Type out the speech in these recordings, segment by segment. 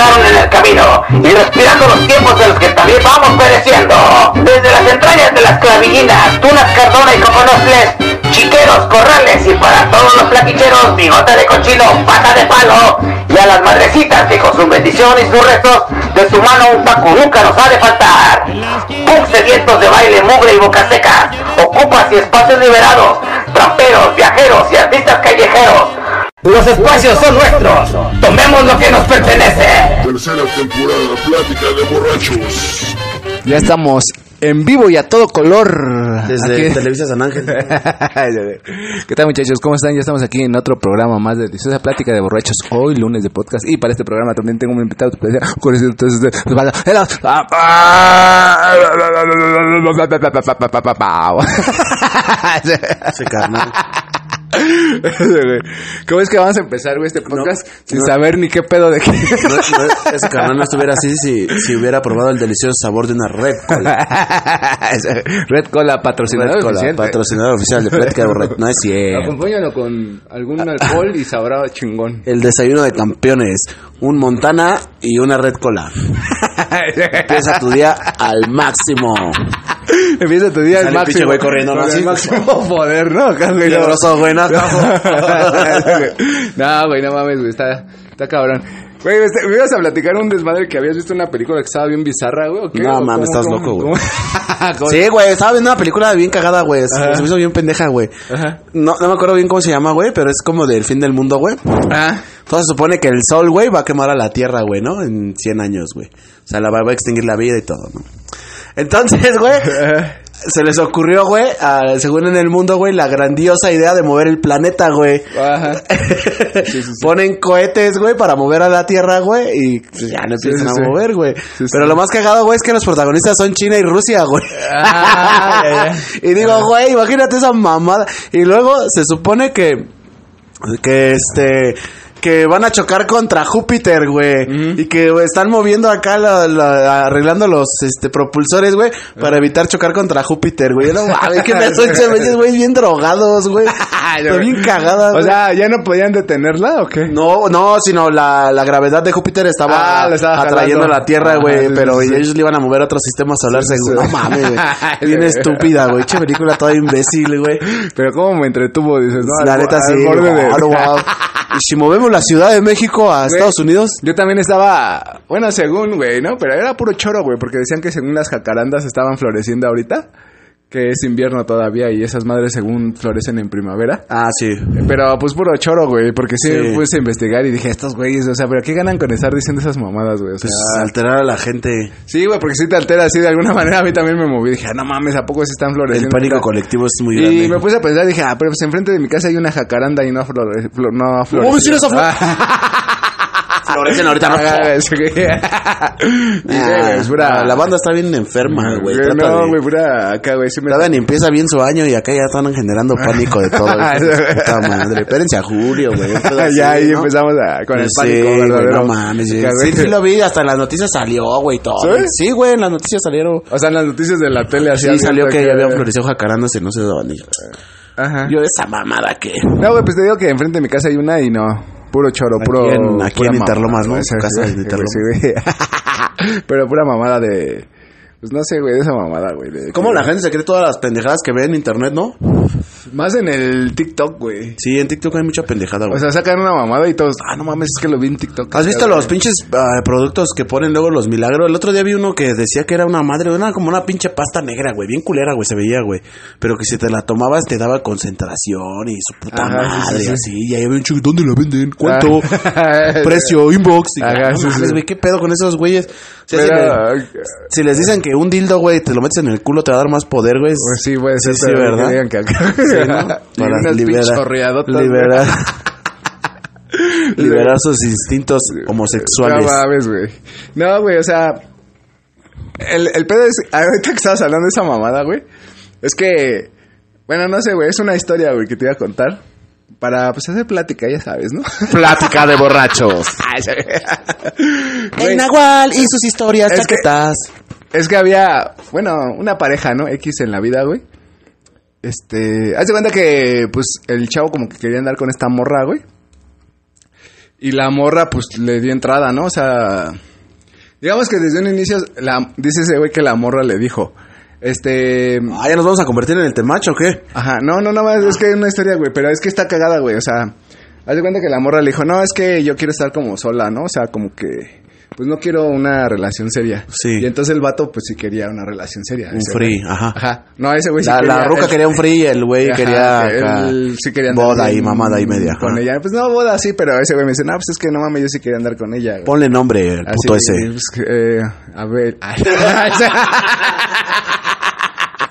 en el camino y respirando los tiempos en los que también vamos pereciendo. Desde las entrañas de las clavillinas, tunas cardona y coconofles, chiqueros, corrales y para todos los plaquicheros, bigote de cochino, pata de palo y a las madrecitas que con su bendición y sus restos de su mano un taco nunca nos ha de faltar. Punk sedientos de baile, mugre y boca seca, ocupas y espacios liberados, tramperos, viajeros y artistas callejeros. Los espacios son nuestros, tomemos lo que nos pertenece. Tercera temporada, plática de borrachos. Ya estamos en vivo y a todo color. Desde Aquí- Televisa San Ángel. ¿Qué tal muchachos? ¿Cómo están? Ya estamos aquí en otro programa más de Deliciosa Plática de Borrachos. Hoy lunes de podcast. Y para este programa también tengo un invitado especial. Con ese- entonces, de- Ese carnal. ¿Cómo es que vamos a empezar, güey, este podcast sin no. saber ni qué pedo de qué? No, no, ese carnal no estuviera así si, si hubiera probado el delicioso sabor de una Red Cola. Red Cola, patrocinador Red Cola, oficial. patrocinador oficial de de Borrachos. No es cierto. Acompáñalo con algún alcohol y sabrá chingón. El desayuno de campeones. Un Montana y una Red Cola. Empieza tu día al máximo. Empieza tu día al máximo. güey corriendo, Así. el máximo poder, ¿no? No. Peligroso, güey, ¿no? No, güey, no mames, güey, está, está cabrón. Güey, me ibas a platicar un desmadre que habías visto una película que estaba bien bizarra, güey, ¿o qué? No, ¿O mames, estás cómo- loco, güey. Sí, güey, estaba viendo una película bien cagada, güey. Se Ajá. se me hizo bien pendeja, güey. Ajá. No, no me acuerdo bien cómo se llama, güey, pero es como del fin del mundo, güey. Ah, Entonces se supone que el sol, güey, va a quemar a la Tierra, güey, ¿no? En 100 años, güey. O sea, la va, va a extinguir la vida y todo, ¿no? Entonces, güey, se les ocurrió, güey, a- según en el mundo, güey, la grandiosa idea de mover el planeta, güey. ajá. Sí, sí, sí. Ponen cohetes, güey, para mover a la Tierra, güey, y ya no empiezan a mover, güey. Pero lo más cagado, güey, es que los protagonistas son China y Rusia, güey. Ah, y digo, güey, imagínate esa mamada. Y luego se supone que, que este, que van a chocar contra Júpiter, güey. Y que están moviendo acá, la- la- arreglando los este, propulsores, güey, para evitar chocar contra Júpiter, güey. No mames, que me veces, güey, bien drogados, güey. Está bien cagada, O sea, ¿ya no podían detenerla o qué? No, no, sino la, la gravedad de Júpiter estaba, Ah, estaba atrayendo jalando. a la Tierra, güey, sí, pero sí, sí. ellos le iban a mover a otro sistema solar seguro. No mames, güey. Bien estúpida, güey. Che película toda imbécil, güey. Pero cómo me entretuvo, dices, no, La al- neta al sí. borde de- wow, wow. Y si movemos la Ciudad de México a Estados Unidos, Yo también estaba, bueno, según, güey, ¿no? Pero era puro choro, güey, porque decían que según las jacarandas estaban floreciendo ahorita, que es invierno todavía y esas madres según florecen en primavera. ah, sí. Pero pues puro choro, güey, porque sí, Sí. me puse a investigar y dije, estos güeyes, o sea, pero ¿qué ganan con estar diciendo esas mamadas, güey? O sea, Pues alterar a la gente. sí, güey, porque si te altera así de alguna manera, a mí también me moví. Dije, ah, no mames, ¿a poco se están El floreciendo? pánico ahorita? colectivo es muy Y grande. me puse a pensar, dije, ah, pero pues enfrente de mi casa hay una jacaranda y no, flore, flor- no florece. sí, flor- Florecen ahorita, ¿no? Ah, es Ah, pura- La banda está bien enferma, güey. Güey, No, de- güey, pura acá, güey. Sí me... Todavía empieza bien su año y acá ya están generando pánico de todo. puta madre. Espérense a julio, güey. ya ahí ¿no? empezamos a- con el Sí, pánico güey, verdadero. no mames. Sí, sí lo vi, hasta en las noticias salió, güey, todo. ¿Sí? Sí, güey, en las noticias salieron. O sea, en las noticias de la tele así. Sí, salió que ya habían florecido jacarandas y no sé dónde. Ajá. Yo, esa mamada que. No, güey, pues te digo que enfrente de mi casa hay una y no. Puro choro, Aquí puro. en- aquí en Interlomas, ¿no? sí, en Interlomas. Pero pura mamada de. Pues no sé, güey, de esa mamada, güey. de- ¿Cómo la gente se cree todas las pendejadas que ve en internet, no? Más en el TikTok, güey. Sí, en TikTok hay mucha pendejada, güey. O sea, sacan una mamada y todos. Ah, no mames, es que lo vi en TikTok. ¿Has visto los pinches ah, productos que ponen luego los milagros? El otro día vi uno que decía que era una madre, una como una pinche pasta negra, güey, bien culera, güey, se veía, güey. Pero que si te la tomabas te daba concentración y su puta Ajá, madre, sí, sí. así. Y ahí había un chico, ¿dónde la venden? ¿Cuánto? Precio, inbox. Y, Ajá, ah, no mames, güey, ¿qué pedo con esos güeyes? Sea, si, le- si les dicen que un dildo, güey, te lo metes en el culo, te va a dar más poder, güey. Pues sí, puede ser, Sí, sí, ¿verdad? que digan que acá. Sí, ¿no? Pichorreadotas, güey. liberar, liberar sus instintos homosexuales. No mames, güey. No, güey, o sea. El, el pedo es. Ahorita que estabas hablando de esa mamada, güey. Es que. Bueno, no sé, güey. Es una historia, güey, que te iba a contar. Para, pues, hacer plática, ya sabes, ¿no? Plática de borrachos. El Nahual y sus historias Es que- chaquetas. Es que había, bueno, una pareja, ¿no? X en la vida, güey. Este, haz de cuenta que, pues, el chavo como que quería andar con esta morra, güey. Y la morra, pues, le dio entrada, ¿no? O sea, digamos que desde un inicio, la, dice ese güey que la morra le dijo, este... Ah, ya nos vamos a convertir en el temacho, ¿o qué? Ajá, no, no, nada más, es que hay una historia, güey, pero es que está cagada, güey, o sea, haz de cuenta que la morra le dijo, no, es que yo quiero estar como sola, ¿no? O sea, como que, pues no quiero una relación seria. Sí. Y entonces el vato, pues sí quería una relación seria. Un free, güey. ajá. Ajá, no, ese güey sí La, la quería- ruca él- quería un free y el güey Ajá, quería él sí quería andar boda y mamada y media. Con ajá. ella, pues no, boda sí, pero ese güey me dice, no, pues es que no mames, yo sí quería andar con ella. güey". Ponle nombre, el Así, puto ese. pues, eh, a ver.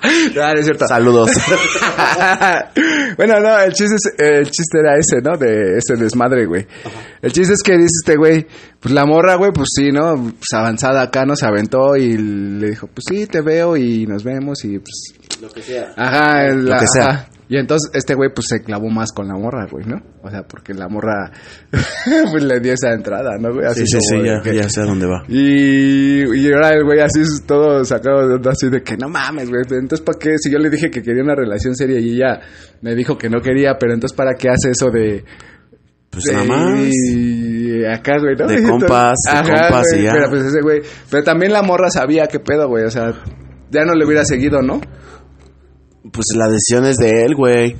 Ay. No, no es cierto. Saludos. bueno, no, el chiste, es- el chiste era ese, ¿no? De ese desmadre, güey. El chiste es que dice este güey, pues la morra, güey, pues sí, ¿no? Pues avanzada acá, ¿no? Se aventó y le dijo, pues sí, te veo y nos vemos y pues... Lo que sea. Ajá, la- que sea. ajá. Y entonces este güey pues se clavó más con la morra, güey, ¿no? O sea, porque la morra pues le dio esa entrada, ¿no, güey? Así Sí, sí, sí, como ya, que- ya sé a dónde va. y, y ahora el güey así todo sacado de onda, así de que no mames, güey. Entonces, ¿para qué? Si yo le dije que quería una relación seria y ella me dijo que no quería, pero entonces, ¿para qué hace eso de. Pues de- nada más. y acá, güey, ¿no? De Entonces, compas, de compas y ya. Pero pues ese güey. Pero también la morra sabía qué pedo, güey. O sea, ya no le hubiera seguido, ¿no? Pues la decisión es de él, güey.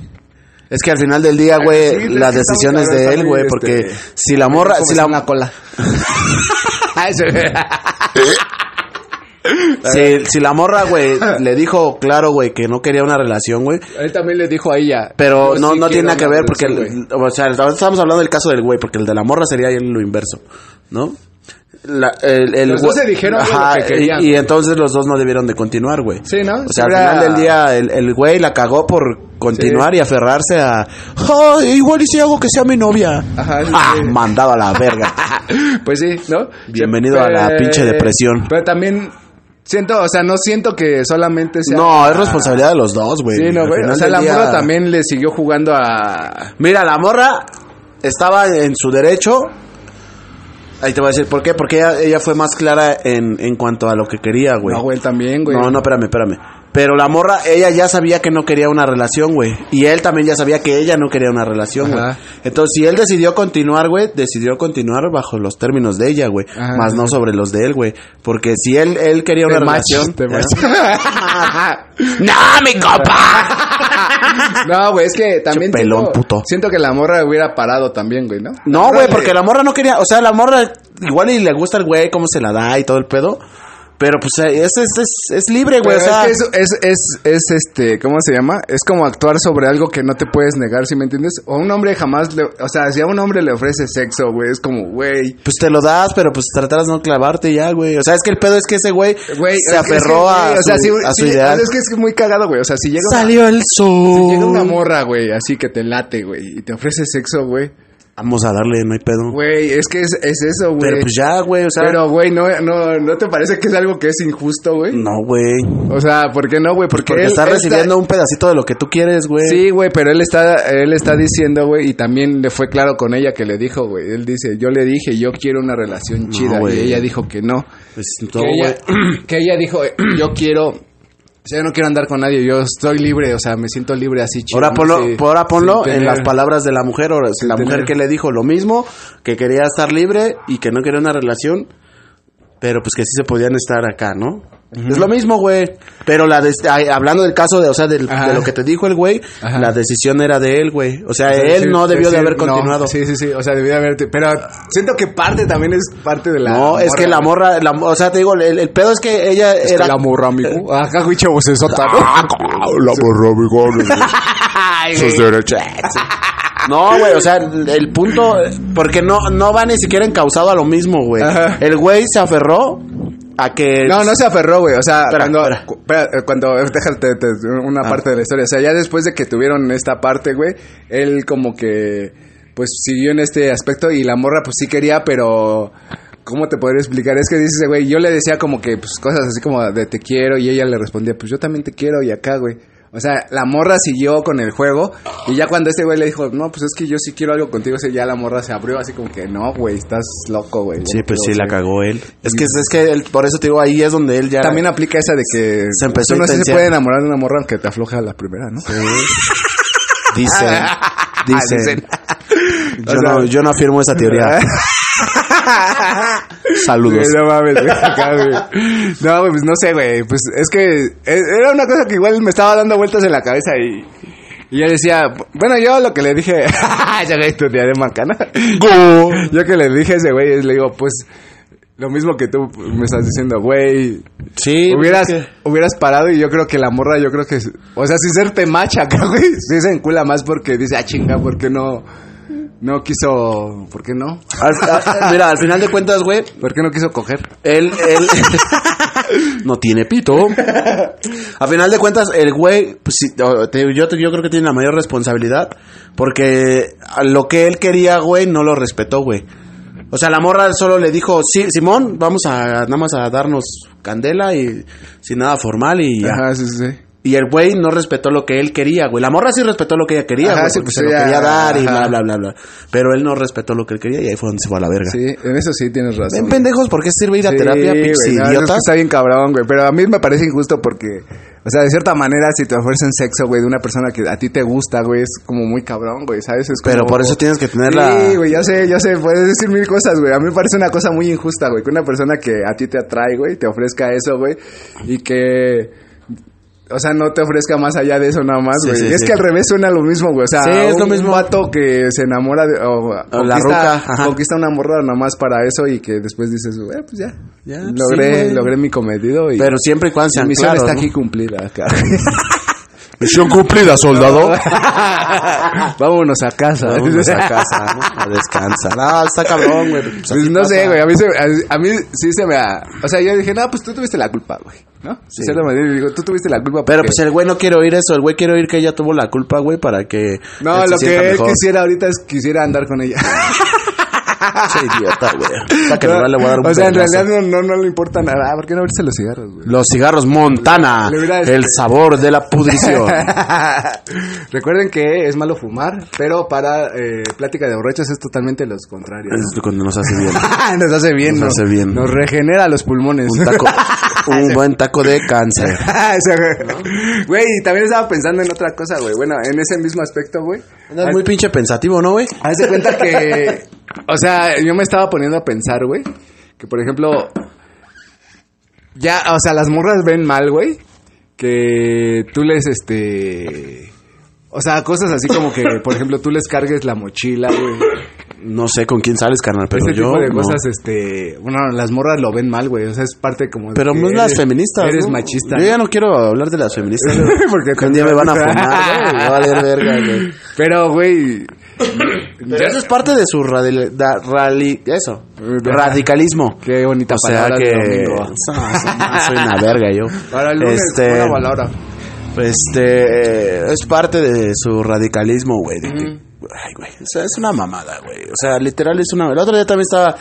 Es que al final del día, güey, Sí, es la que está decisión muy es cabrón, de él, güey, este, porque si la morra, si la una cola. si, si la morra, güey, le dijo claro, güey, que no quería una relación, güey, Él también le dijo a ella. pero no, sí no tiene nada que ver porque, el- o sea, estamos hablando del caso del güey, porque el de la morra sería lo inverso, ¿no? La- el, el Los dos se dijeron, güey, Ajá, lo que querían. y, y entonces los dos no debieron de continuar, güey. Sí, ¿no? O sea, al final del día, el, el güey la cagó por continuar y aferrarse a. "Ah, igual y si hago que sea mi novia. Ajá, sí, Ah, sí. mandado a la verga. Pues sí, ¿no? Bienvenido a la pinche depresión. Pero también siento, o sea, no siento que solamente sea. no, es responsabilidad de los dos, güey. Sí, no, güey. O sea, la día- morra también le siguió jugando a. Mira, la morra estaba en su derecho. Ahí te voy a decir por qué. Porque ella, ella fue más clara en, en cuanto a lo que quería, güey. No, güey, también, güey. No, no, espérame, espérame. Pero la morra, ella ya sabía que no quería una relación, güey. Y él también ya sabía que ella no quería una relación, güey. Entonces, si él decidió continuar, güey, decidió continuar bajo los términos de ella, güey. Más no sobre los de él, güey. Porque si él, él quería una relación... te match. ¡No, mi copa! No, güey, es que también. Pelón, siento, puto. siento que la morra hubiera parado también, güey, ¿no? No, güey, porque la morra no quería, o sea, la morra igual y le gusta el güey, cómo se la da y todo el pedo. Pero pues eh, es, es, es, es libre, güey, o sea. es que es, es, es, este, ¿cómo se llama? Es como actuar sobre algo que no te puedes negar, ¿sí me entiendes? O un hombre jamás, le, o sea, si a un hombre le ofrece sexo, güey, es como, güey, Pues te lo das, pero pues tratarás de no clavarte ya, güey. O sea, es que el pedo es que ese güey se aferró a, o sea, su, a ideal. sea, es que es muy cagado, güey. O sea, si llega una, Salió el sol. si llega una morra, güey, así que te late, güey, y te ofrece sexo, güey. Vamos a darle, no hay pedo. Güey, es que es, es eso, güey. pero pues ya, güey, o sea. Pero, güey, no, no, ¿no te parece que es algo que es injusto, güey? no, güey. O sea, ¿por qué no, güey? Porque, Porque él- él recibiendo un pedacito de lo que tú quieres, güey. Sí, güey, pero él está, él está diciendo, güey, y también le fue claro con ella que le dijo, güey. Él dice, yo le dije, yo quiero una relación chida. güey. y ella dijo que no. Pues no, que, ella, que ella dijo, yo quiero, o sea, yo no quiero andar con nadie, yo estoy libre, o sea, me siento libre así chido. Ahora ponlo, sí, ahora ponlo en las palabras de la mujer. Ahora, sin la mujer que le dijo lo mismo, que quería estar libre y que no quería una relación, pero pues que sí se podían estar acá, ¿no? Es lo mismo, güey. Pero la ay, hablando del caso de, o sea, del- de lo que te dijo el güey, Ajá. la decisión era de él, güey. O sea, O sea, él decir- no debió de haber no, continuado. sí, sí, sí, o sea, debió de haber, pero siento que parte también es parte de la no, es que la morra, la- o sea, te digo, el, el pedo es que ella Es que era la morra, amigo. Acá, güey, chavos, es otra, Ah, La morra, amigo. Sus derechos. No, güey, o sea, el punto, porque no, no va ni siquiera encausado a lo mismo, güey. El güey se aferró a que... No, no se aferró, güey. O sea, Espera, cuando, espera. cu- espera, eh, cuando, déjate te- una Ah. parte de la historia. O sea, ya después de que tuvieron esta parte, güey, él como que, pues siguió en este aspecto y la morra, pues sí quería, pero. ¿Cómo te podría explicar? Es que dice ese güey, yo le decía como que, pues cosas así como de te quiero y ella le respondía, pues yo también te quiero y acá, güey. O sea, la morra siguió con el juego y ya cuando este güey le dijo, no, pues es que yo sí quiero algo contigo, o sea, ya la morra se abrió así como que, no, güey, estás loco, güey. Sí, pues sí, la o sea". cagó él. Es que, es que él- por eso te digo, ahí es donde él ya... También aplica esa de que Se empezó sí se puede enamorar de una morra aunque te afloja a la primera, ¿no? Dicen, dicen. Dicen. Yo, no, yo no afirmo esa teoría. Saludos. No mames, güey. No, pues no sé, güey. Pues es que e- era una cosa que igual me estaba dando vueltas en la cabeza y. Y yo decía, bueno, yo lo que le dije, ya que estudiaré macana. Yo que le dije a ese güey, le digo, pues, lo mismo que tú me estás diciendo, güey. Sí, hubieras, que- hubieras parado y yo creo que la morra, yo creo que, o sea, sin serte macha güey, sí se encula más porque dice, ah, chinga, ¿por qué no, no quiso, por qué no? Al- al- mira, al final de cuentas, güey, ¿Por qué no quiso coger? él, él no tiene pito. A final de cuentas, el güey, pues, sí, yo, te- yo creo que tiene la mayor responsabilidad. Porque lo que él quería, güey, no lo respetó, güey. O sea, la morra solo le dijo, sí, Simón, vamos a nada más a darnos candela y sin nada formal y ya. Ajá, sí, sí. Y el güey no respetó lo que él quería, güey. La morra sí respetó lo que ella quería, Ajá, güey, sí, pues se lo ella- quería dar y bla, ajá. bla, bla, bla. Pero él no respetó lo que él quería y ahí fue donde se fue a la verga. Sí, en eso sí tienes razón. Ven, pendejos, ¿por qué sirve ir a Sí, terapia, pixie no, es que está bien cabrón, güey. Pero a mí me parece injusto porque, o sea, de cierta manera, si te ofrecen sexo, güey, de una persona que a ti te gusta, güey, es como muy cabrón, güey, ¿sabes? Es como- Pero por eso tienes que tener la... Sí, güey, ya sé, ya sé, puedes decir mil cosas, güey. A mí me parece una cosa muy injusta, güey, que una persona que a ti te atrae, güey, te ofrezca eso, güey, y que... O sea, no te ofrezca más allá de eso nada más, güey. sí, y es sí. que al revés suena lo mismo, güey. O sea, Sí, es lo un mismo. vato que se enamora de... O, O la ajá. Conquista una morra nada más para eso y que después dices, güey, pues ya. Ya, logré, logré mi comedido y... Pero siempre y cuando mi misión claros, está ¿no? aquí cumplida, acá. Misión cumplida, soldado. Vámonos a casa. Vámonos a casa, ¿no? A descansar. Ah, está cabrón, güey. Pues Pues no sé, güey. A mí, se, a, a mí sí se me. ha- O sea, yo dije, no, pues tú tuviste la culpa, güey. ¿No? Sí. De manera, digo, tú tuviste la culpa. Pero pues el güey no quiere oír eso. El güey quiere oír que ella tuvo la culpa, güey, para que... No, se lo que él mejor. quisiera ahorita es quisiera andar con ella. Che, idiota, güey. Hasta que no le voy a dar un o sea, en realidad no, no, no le importa nada. ¿Por qué no abrirse los cigarros, güey? Los cigarros Montana. Le hubiera- El sabor de la pudrición. Recuerden que es malo fumar, pero para eh, plática de borrachos es totalmente los contrarios. es cuando nos hace bien. nos hace bien, Nos hace bien. Nos regenera los pulmones. Un taco... un buen taco de cáncer. Güey. Y también estaba pensando en otra cosa, güey. Bueno, en ese mismo aspecto, güey. Andas muy pinche pensativo, ¿no, güey? Haz de cuenta que. O sea, yo me estaba poniendo a pensar, güey. Que por ejemplo. Ya, o sea, las morras ven mal, güey. Que tú les, este. O sea, cosas así como que, por ejemplo, tú les cargues la mochila, güey. No sé con quién sales, carnal, pero Ese yo... tipo de no. cosas, este. Bueno, las morras lo ven mal, güey. O sea, es parte como. de Pero no es las feministas, Eres ¿no? machista. Yo ya no quiero hablar de las feministas. Porque Que un día me van a fumar, güey. Me va a valer verga, güey. Pero, güey. Pero eso es parte de su radi- da- rali- eso, radicalismo. Qué bonita O sea palabra que soy una verga yo. Para el lunes, este, una palabra. este es parte de su radicalismo, güey. Ay, güey, o sea, es una mamada, güey. O sea, literal es una. El otro día también estaba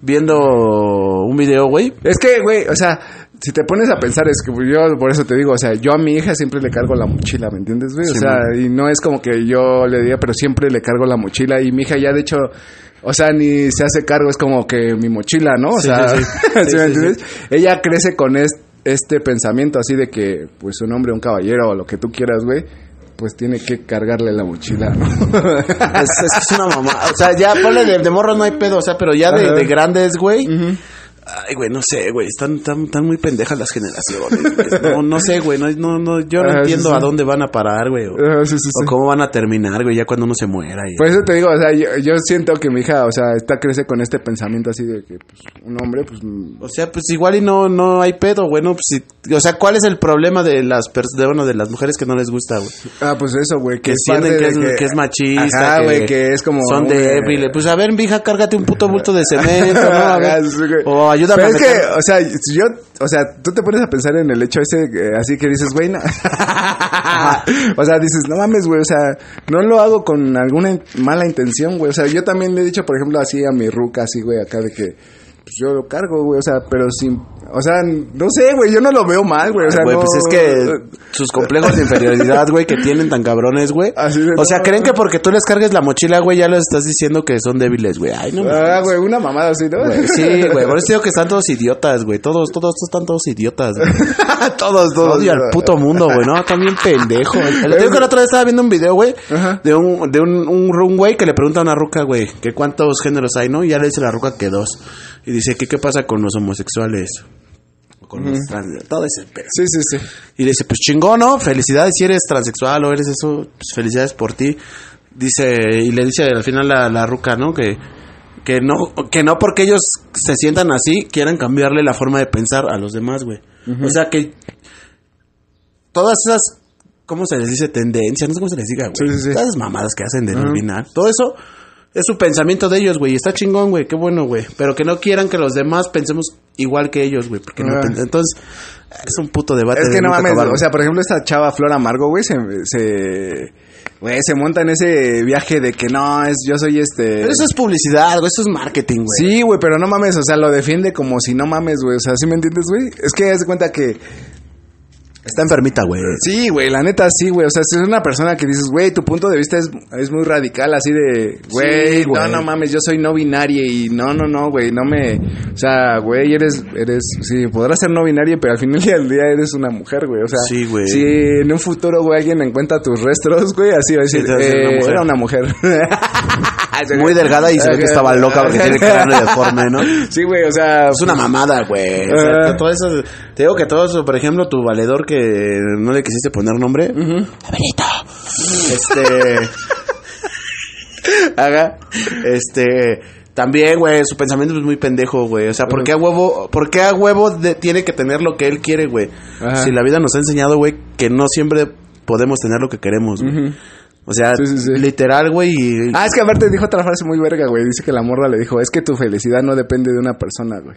viendo un video, güey. Es que, güey, o sea, si te pones a pensar, es que yo, por eso te digo, o sea, yo a mi hija siempre le cargo la mochila, ¿me entiendes, güey? O sea, man. y no es como que yo le diga, pero siempre le cargo la mochila y mi hija ya, de hecho, o sea, ni se hace cargo, es como que mi mochila, ¿no? O Sí, sea, sí, sí. ¿sí Sí, me entiendes? Ella crece con es- este pensamiento así de que, pues, un hombre, un caballero o lo que tú quieras, güey, pues tiene que cargarle la mochila, ¿no? Es, una mamada. O sea, ya ponle de, de morro no hay pedo, o sea, pero ya de, grandes, güey. Ay, güey, no sé, güey, están, están, están muy pendejas las generaciones. güey. No, no sé, güey, no, no, no, yo no Ajá, sí, entiendo sí. a dónde van a parar, güey. O, Ah, sí, o cómo van a terminar, güey, ya cuando uno se muera. Y, Por eso te digo, o sea, yo, yo siento que mi hija, o sea, está crece con este pensamiento así de que, pues, un hombre, pues, mm, O sea, pues igual y no, no hay pedo, güey, no, pues, si- o sea, ¿cuál es el problema de las de, bueno, de las mujeres que no les gusta, güey? ah, pues eso, güey, Que es sienten que es, que es machista, Ajá, güey, que es como son un, eh, débiles. Pues a ver, mija, cárgate un puto bulto de cemento, ¿no? A ver. Sí, güey. o ayúdame Pero es que, o sea, yo, o sea, tú te pones a pensar en el hecho ese, eh, así que dices, güey, no. o sea, dices, no mames, güey, o sea, no lo hago con alguna in- mala intención, güey. O sea, yo también le he dicho, por ejemplo, así a mi ruca, así, güey, acá de que, pues yo lo cargo, güey, o sea, pero sin, o sea, no sé, güey, yo no lo veo mal, güey, o sea, Güey, no- pues es que sus complejos de inferioridad, güey, que tienen tan cabrones, güey. Así O sea, no, creen que porque tú les cargues la mochila, güey, ya les estás diciendo que son débiles, güey. Ay, no Ah, güey, una mamada así, ¿no? Güey, Sí, güey, por eso digo que están todos idiotas, güey. Todos, todos, todos están todos idiotas, güey. todos, todos. Odio al puto mundo, güey, ¿no? También pendejo. El, digo que la otra vez estaba viendo un video, güey, Ajá. de un, de un, un, un güey que le pregunta a una ruca, güey, que cuántos géneros hay, ¿no? Y ya le dice la ruca que dos. Y dice, ¿qué, qué pasa con los homosexuales? Con los trans, todo ese pedo. Sí, sí, sí. Y le dice, pues chingón, ¿no? Felicidades si eres transexual o eres eso, pues felicidades por ti. Dice, y le dice al final la, la ruca, ¿no? Que, que no, que no porque ellos se sientan así, quieran cambiarle la forma de pensar a los demás, güey. O sea que todas esas, ¿cómo se les dice? Tendencias, no sé cómo se les diga, güey. Sí, sí, sí. Todas esas mamadas que hacen de nominar. Todo eso es su pensamiento de ellos, güey. Y está chingón, güey. Qué bueno, güey. Pero que no quieran que los demás pensemos igual que ellos, güey. Porque no Ah. Entonces, es un puto debate. Es de que no mames, acabar, o sea, por ejemplo, esta chava Flor Amargo, güey, se, se, güey, se monta en ese viaje de que no, es, yo soy este... Pero eso es publicidad, güey. Eso es marketing, güey. Sí, güey, pero no mames, o sea, lo defiende como si no mames, güey, o sea, ¿sí me entiendes, güey? Es que haz de cuenta que, Está enfermita, güey. sí, güey, la neta sí, güey, o sea, si es una persona que dices, güey, tu punto de vista es, es muy radical, así de, güey, Sí, no, no mames, yo soy no binaria y no, no, no, güey, no me, o sea, güey, eres, eres, sí, podrás ser no binaria, pero al final del día eres una mujer, güey, o sea, Sí, güey. si en un futuro, güey, alguien encuentra tus restos, güey, así va a decir, Sí, eh, una mujer. era una mujer. Muy delgada y se ve que estaba loca porque tiene el cráneo deforme, ¿no? Sí, güey, o sea, Es una mamada, güey. O sea, Ah. todo eso, te digo que todo eso, por ejemplo, tu valedor que no le quisiste poner nombre. Abelito. Este. Haga. Este. También, güey, su pensamiento es muy pendejo, güey. O sea, ¿por qué a huevo, por qué a huevo de- tiene que tener lo que él quiere, güey? Si la vida nos ha enseñado, güey, que no siempre podemos tener lo que queremos, güey. O sea, Sí, sí, sí. literal, güey. y- Ah, es que aparte dijo otra frase muy verga, güey. Dice que la morra le dijo, es que tu felicidad no depende de una persona, güey.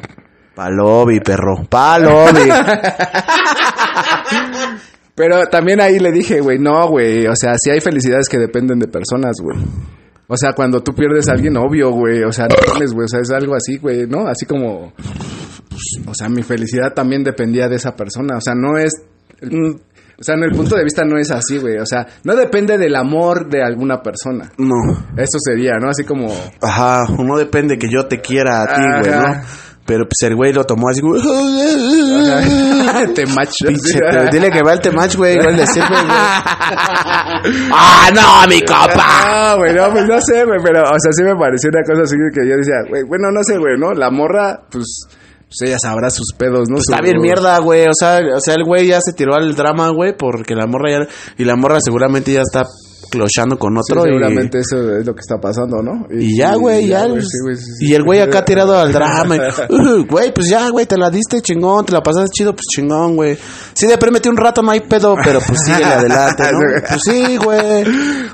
Palobi, perro. Palobi. Pero también ahí le dije, güey, no, güey. O sea, sí hay felicidades que dependen de personas, güey. O sea, cuando tú pierdes a alguien, obvio, güey. O sea, no mames, güey. O sea, es algo así, güey, ¿no? Así como... pues, o sea, mi felicidad también dependía de esa persona. O sea, no es... o sea, en el punto de vista no es así, güey. O sea, no depende del amor de alguna persona. no. Eso sería, ¿no? Así como... Ajá, no depende que yo te quiera a ti, güey. ¿no? Pero pues el güey lo tomó así, güey. te macho. Pinche, te- dile que va el temach, güey, igual le sirve, güey. ¡Ah, no, mi copa! Ah, güey, no, pues no sé, güey, pero, o sea, sí me pareció una cosa así que yo decía, güey, bueno, no sé, güey, ¿no? La morra, pues, pues ella sabrá sus pedos, ¿no? Pues está bien mierda, güey. O sea, o sea, el güey ya se tiró al drama, güey, porque la morra ya... Y la morra seguramente ya está clochando con Sí, otro. y- seguramente eso es lo que está pasando, ¿no? Y ya, güey, ya. sí, sí, sí. y el güey acá tirado al drama. "Uh, Güey, pues ya, güey, te la diste chingón, te la pasaste chido, pues chingón, güey. Sí, deprímete un rato, no hay pedo, pero pues síguele adelante, ¿no? Pues sí, güey.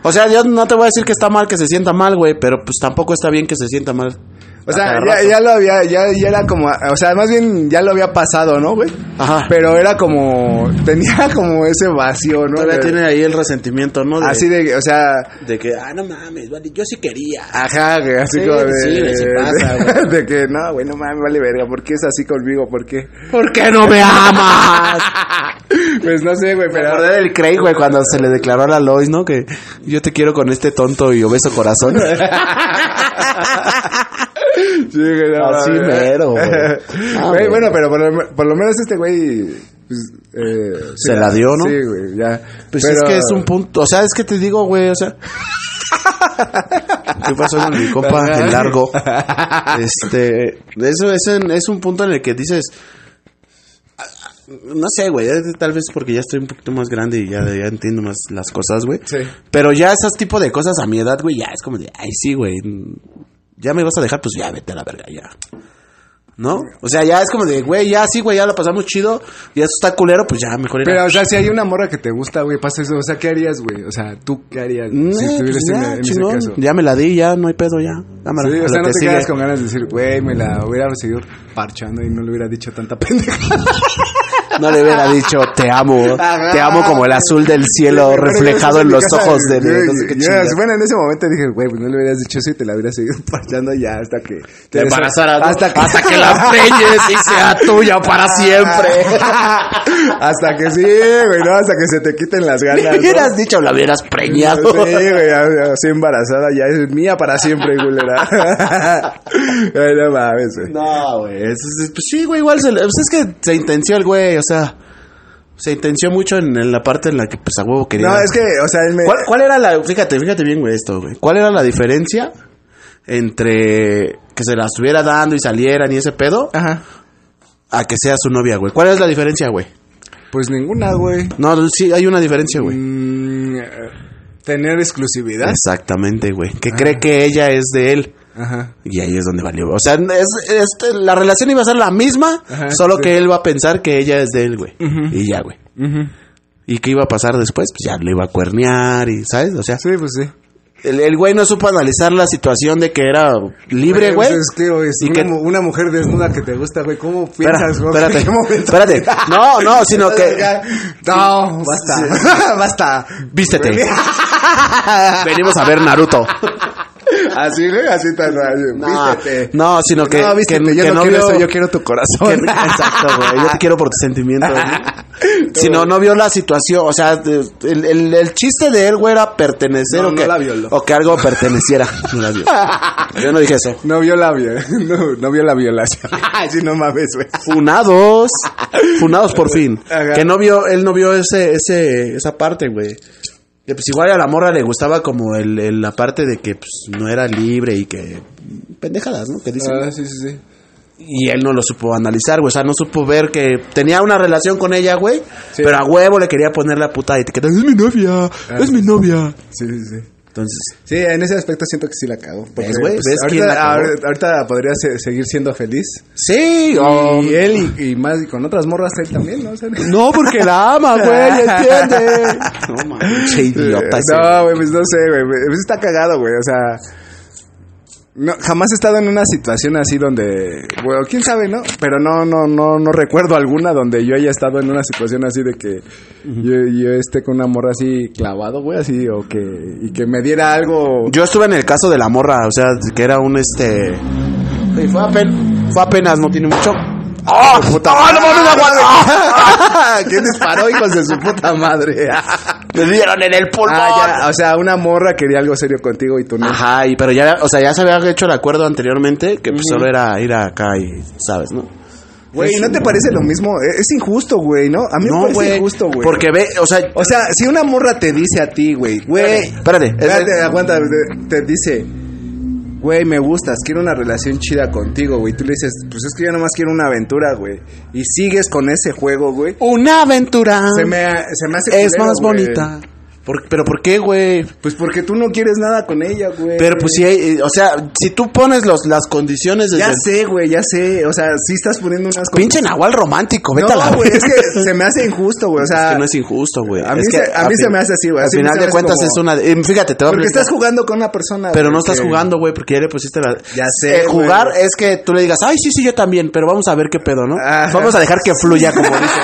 O sea, yo no te voy a decir que está mal que se sienta mal, güey, pero pues tampoco está bien que se sienta mal. O sea, ya, ya lo había, ya, ya era como, o sea, más bien ya lo había pasado, ¿no, güey? Ajá. Pero era como, tenía como ese vacío, ¿no? Todavía tiene ahí el resentimiento, ¿no? De, Así de, o sea, de que, ah, no mames, vale, yo sí quería. Ajá, güey, así Sí, como de... sí, güey, sí pasa, de, güey. de que, no, güey, no mames, vale verga, ¿por qué es así conmigo? ¿Por qué? ¿Por qué no me amas? Pues no sé, güey, Me pero... acordé del Craig, güey, cuando se le declaró a la Lois, ¿no? Que yo te quiero con este tonto y obeso corazón. Sí, güey, no, Así mero, güey. Ah, Güey, güey. bueno, pero por lo, por lo menos este güey... Pues, eh, sí, Se la dio, ¿no? Sí, güey, ya. Pues Pero- es que es un punto, o sea, es que te digo, güey, o sea... ¿Qué pasó con mi compa el largo? Este, eso es, en- es un punto en el que dices, no sé, güey, tal vez porque ya estoy un poquito más grande y ya, ya entiendo más las cosas, güey. Sí. Pero ya esos tipo de cosas a mi edad, güey, ya es como de, ay, sí, güey, ya me vas a dejar, pues ya vete a la verga, ya. ¿No? O sea, ya es como de, güey, ya sí, güey, ya lo pasamos chido, y eso está culero, pues ya mejor ir a- Pero, o sea, si hay una morra que te gusta, güey, pasa eso. O sea, ¿qué harías, güey? O sea, ¿tú qué harías No, si pues estuvieras en, ya, en ese chingón. caso? Ya me la di, ya no hay pedo, ya. Cámara, Sí, a o lo sea, no que te sigue. quedas con ganas de decir, güey, me la hubiera seguido parchando y no le hubiera dicho tanta pendeja. No le hubiera dicho, te amo, Ajá. te amo como el azul del cielo Pero reflejado yo en los casa, ojos de... no sé qué yo- chingada. Bueno, en ese momento dije, güey, pues no le hubieras dicho eso y te la hubieras seguido parchando ya hasta que... Te embarazaras, ¿no? Hasta que, Hasta que la preñes y sea tuya para siempre. Hasta que sí, güey, ¿no? Hasta que se te quiten las ganas. ¿no? hubieras dicho, la hubieras Sí, preñado. güey, ya, ya, estoy embarazada, ya es mía para siempre, culera. Ay, no mames, güey. No, güey. es- es- Pues sí, güey, igual se, le- pues es que se intenció el güey, o sea, se intenció mucho en, en la parte en la que pues a huevo quería. No, es que, o sea, él me... ¿Cuál, cuál era la, fíjate, fíjate bien, güey, esto, güey. ¿Cuál era la diferencia entre que se la estuviera dando y salieran y ese pedo Ajá. a que sea su novia, güey? ¿Cuál es la diferencia, güey? Pues ninguna, güey. No, sí, hay una diferencia, güey. Mm, tener exclusividad. Exactamente, güey. Que cree que ella es de él. Ajá. Y ahí es donde valió. O sea, es, es- la relación iba a ser la misma, Ajá, solo sí. que él va a pensar que ella es de él, güey. Y ya, güey. Ujú. ¿Y qué iba a pasar después? Pues ya le iba a cuernear y, ¿sabes? O sea, Sí, pues sí. El, el güey no supo analizar la situación de que era libre, güey. Pues es que, güey, Y una, que- mu- una mujer desnuda que te gusta, güey, ¿cómo piensas, güey? espérate, espérate. No, no, sino que... No, basta. basta. Vístete. Venimos a ver Naruto. Así, güey, así tan. No, Vístete. no, sino que... no, vístete, que, yo que no, no quiero eso, yo quiero tu corazón. que- exacto, güey. Yo te quiero por tus sentimientos. ¿no? Si no, no vio la situación. O sea, el, el, el chiste de él, güey, era pertenecer No, o, que, la violó. o que algo perteneciera. No la vio. Yo no dije eso. No vio la viola, no, no vio la violación. Así no mames, güey. Funados. Funados por fin. Ajá. Que no vio, él no vio ese, ese, esa parte, güey. Que pues igual a la morra le gustaba como el, el- la parte de que pues, no era libre y que... Pendejadas, ¿no? Que dicen. Ah, sí, sí, sí. Y él no lo supo analizar, güey. O sea, no supo ver que tenía una relación con ella, güey. Sí. Pero a huevo le quería poner la puta etiqueta. Es mi novia, es mi novia. Sí, sí, sí. Entonces, Sí, en ese aspecto siento que sí la cago. Porque, ¿Ves, güey? pues, ¿Ves ahorita, la ahorita- ahorita podría se- seguir siendo feliz. sí, Y él y, y más y con otras morras él también, ¿no? O sea, No, porque la ama, güey, entiende. No, mames, che idiota ese. No, güey, pues no sé, güey. Pues está cagado, güey. O sea, no, jamás he estado en una situación así donde, bueno, quién sabe, ¿no? Pero no, no, no, no recuerdo alguna donde yo haya estado en una situación así de que yo, yo esté con una morra así clavado, güey, así, o que, y que me diera algo. Yo estuve en el caso de la morra, o sea, que era un este. Sí, Fue, apen- fue apenas, no tiene mucho. ¡Oh! puta ¡Oh, no mames, madre! ¿Quién disparó, hijos de su puta madre? Me dieron en el pulmón. ah, ya, o sea, una morra quería algo serio contigo y tú no. Ajá, y pero ya, o sea, ya se había hecho el acuerdo anteriormente que pues, solo era ir acá y, ¿sabes, no? Güey, ¿no te parece lo mismo? E, Es injusto, güey, ¿no? A mí me No, parece güey. injusto, güey. Porque ve, o sea, O sea, si una morra te dice a ti, güey, güey. Espérate, espérate, es- Espérate, aguanta. Te dice, güey, me gustas, quiero una relación chida contigo, güey. Tú le dices, pues es que yo nomás quiero una aventura, güey. Y sigues con ese juego, güey. una aventura Se me, se me hace. es culero, más güey. bonita. Por- pero ¿por qué, güey? Pues porque tú no quieres nada con ella, güey. Pero pues si hay, o sea, si tú pones los, las condiciones desde Ya sé, güey, ya sé. O sea, sí estás poniendo unas pinche nahual romántico, vete a la No, güey, es que se me hace injusto, güey. O sea, Es que no es injusto, güey. A mí Es se- a mí se me hace así, güey. Al Así final de cuentas como- es una... eh, fíjate, te voy a porque estás jugando con una persona. Pero no estás que- jugando, güey, porque ya le pusiste la... Ya sé, Eh, güey. jugar es que tú le digas, ay, sí, sí, yo también, pero vamos a ver qué pedo, ¿no? Ajá. Vamos a dejar que fluya, como dice.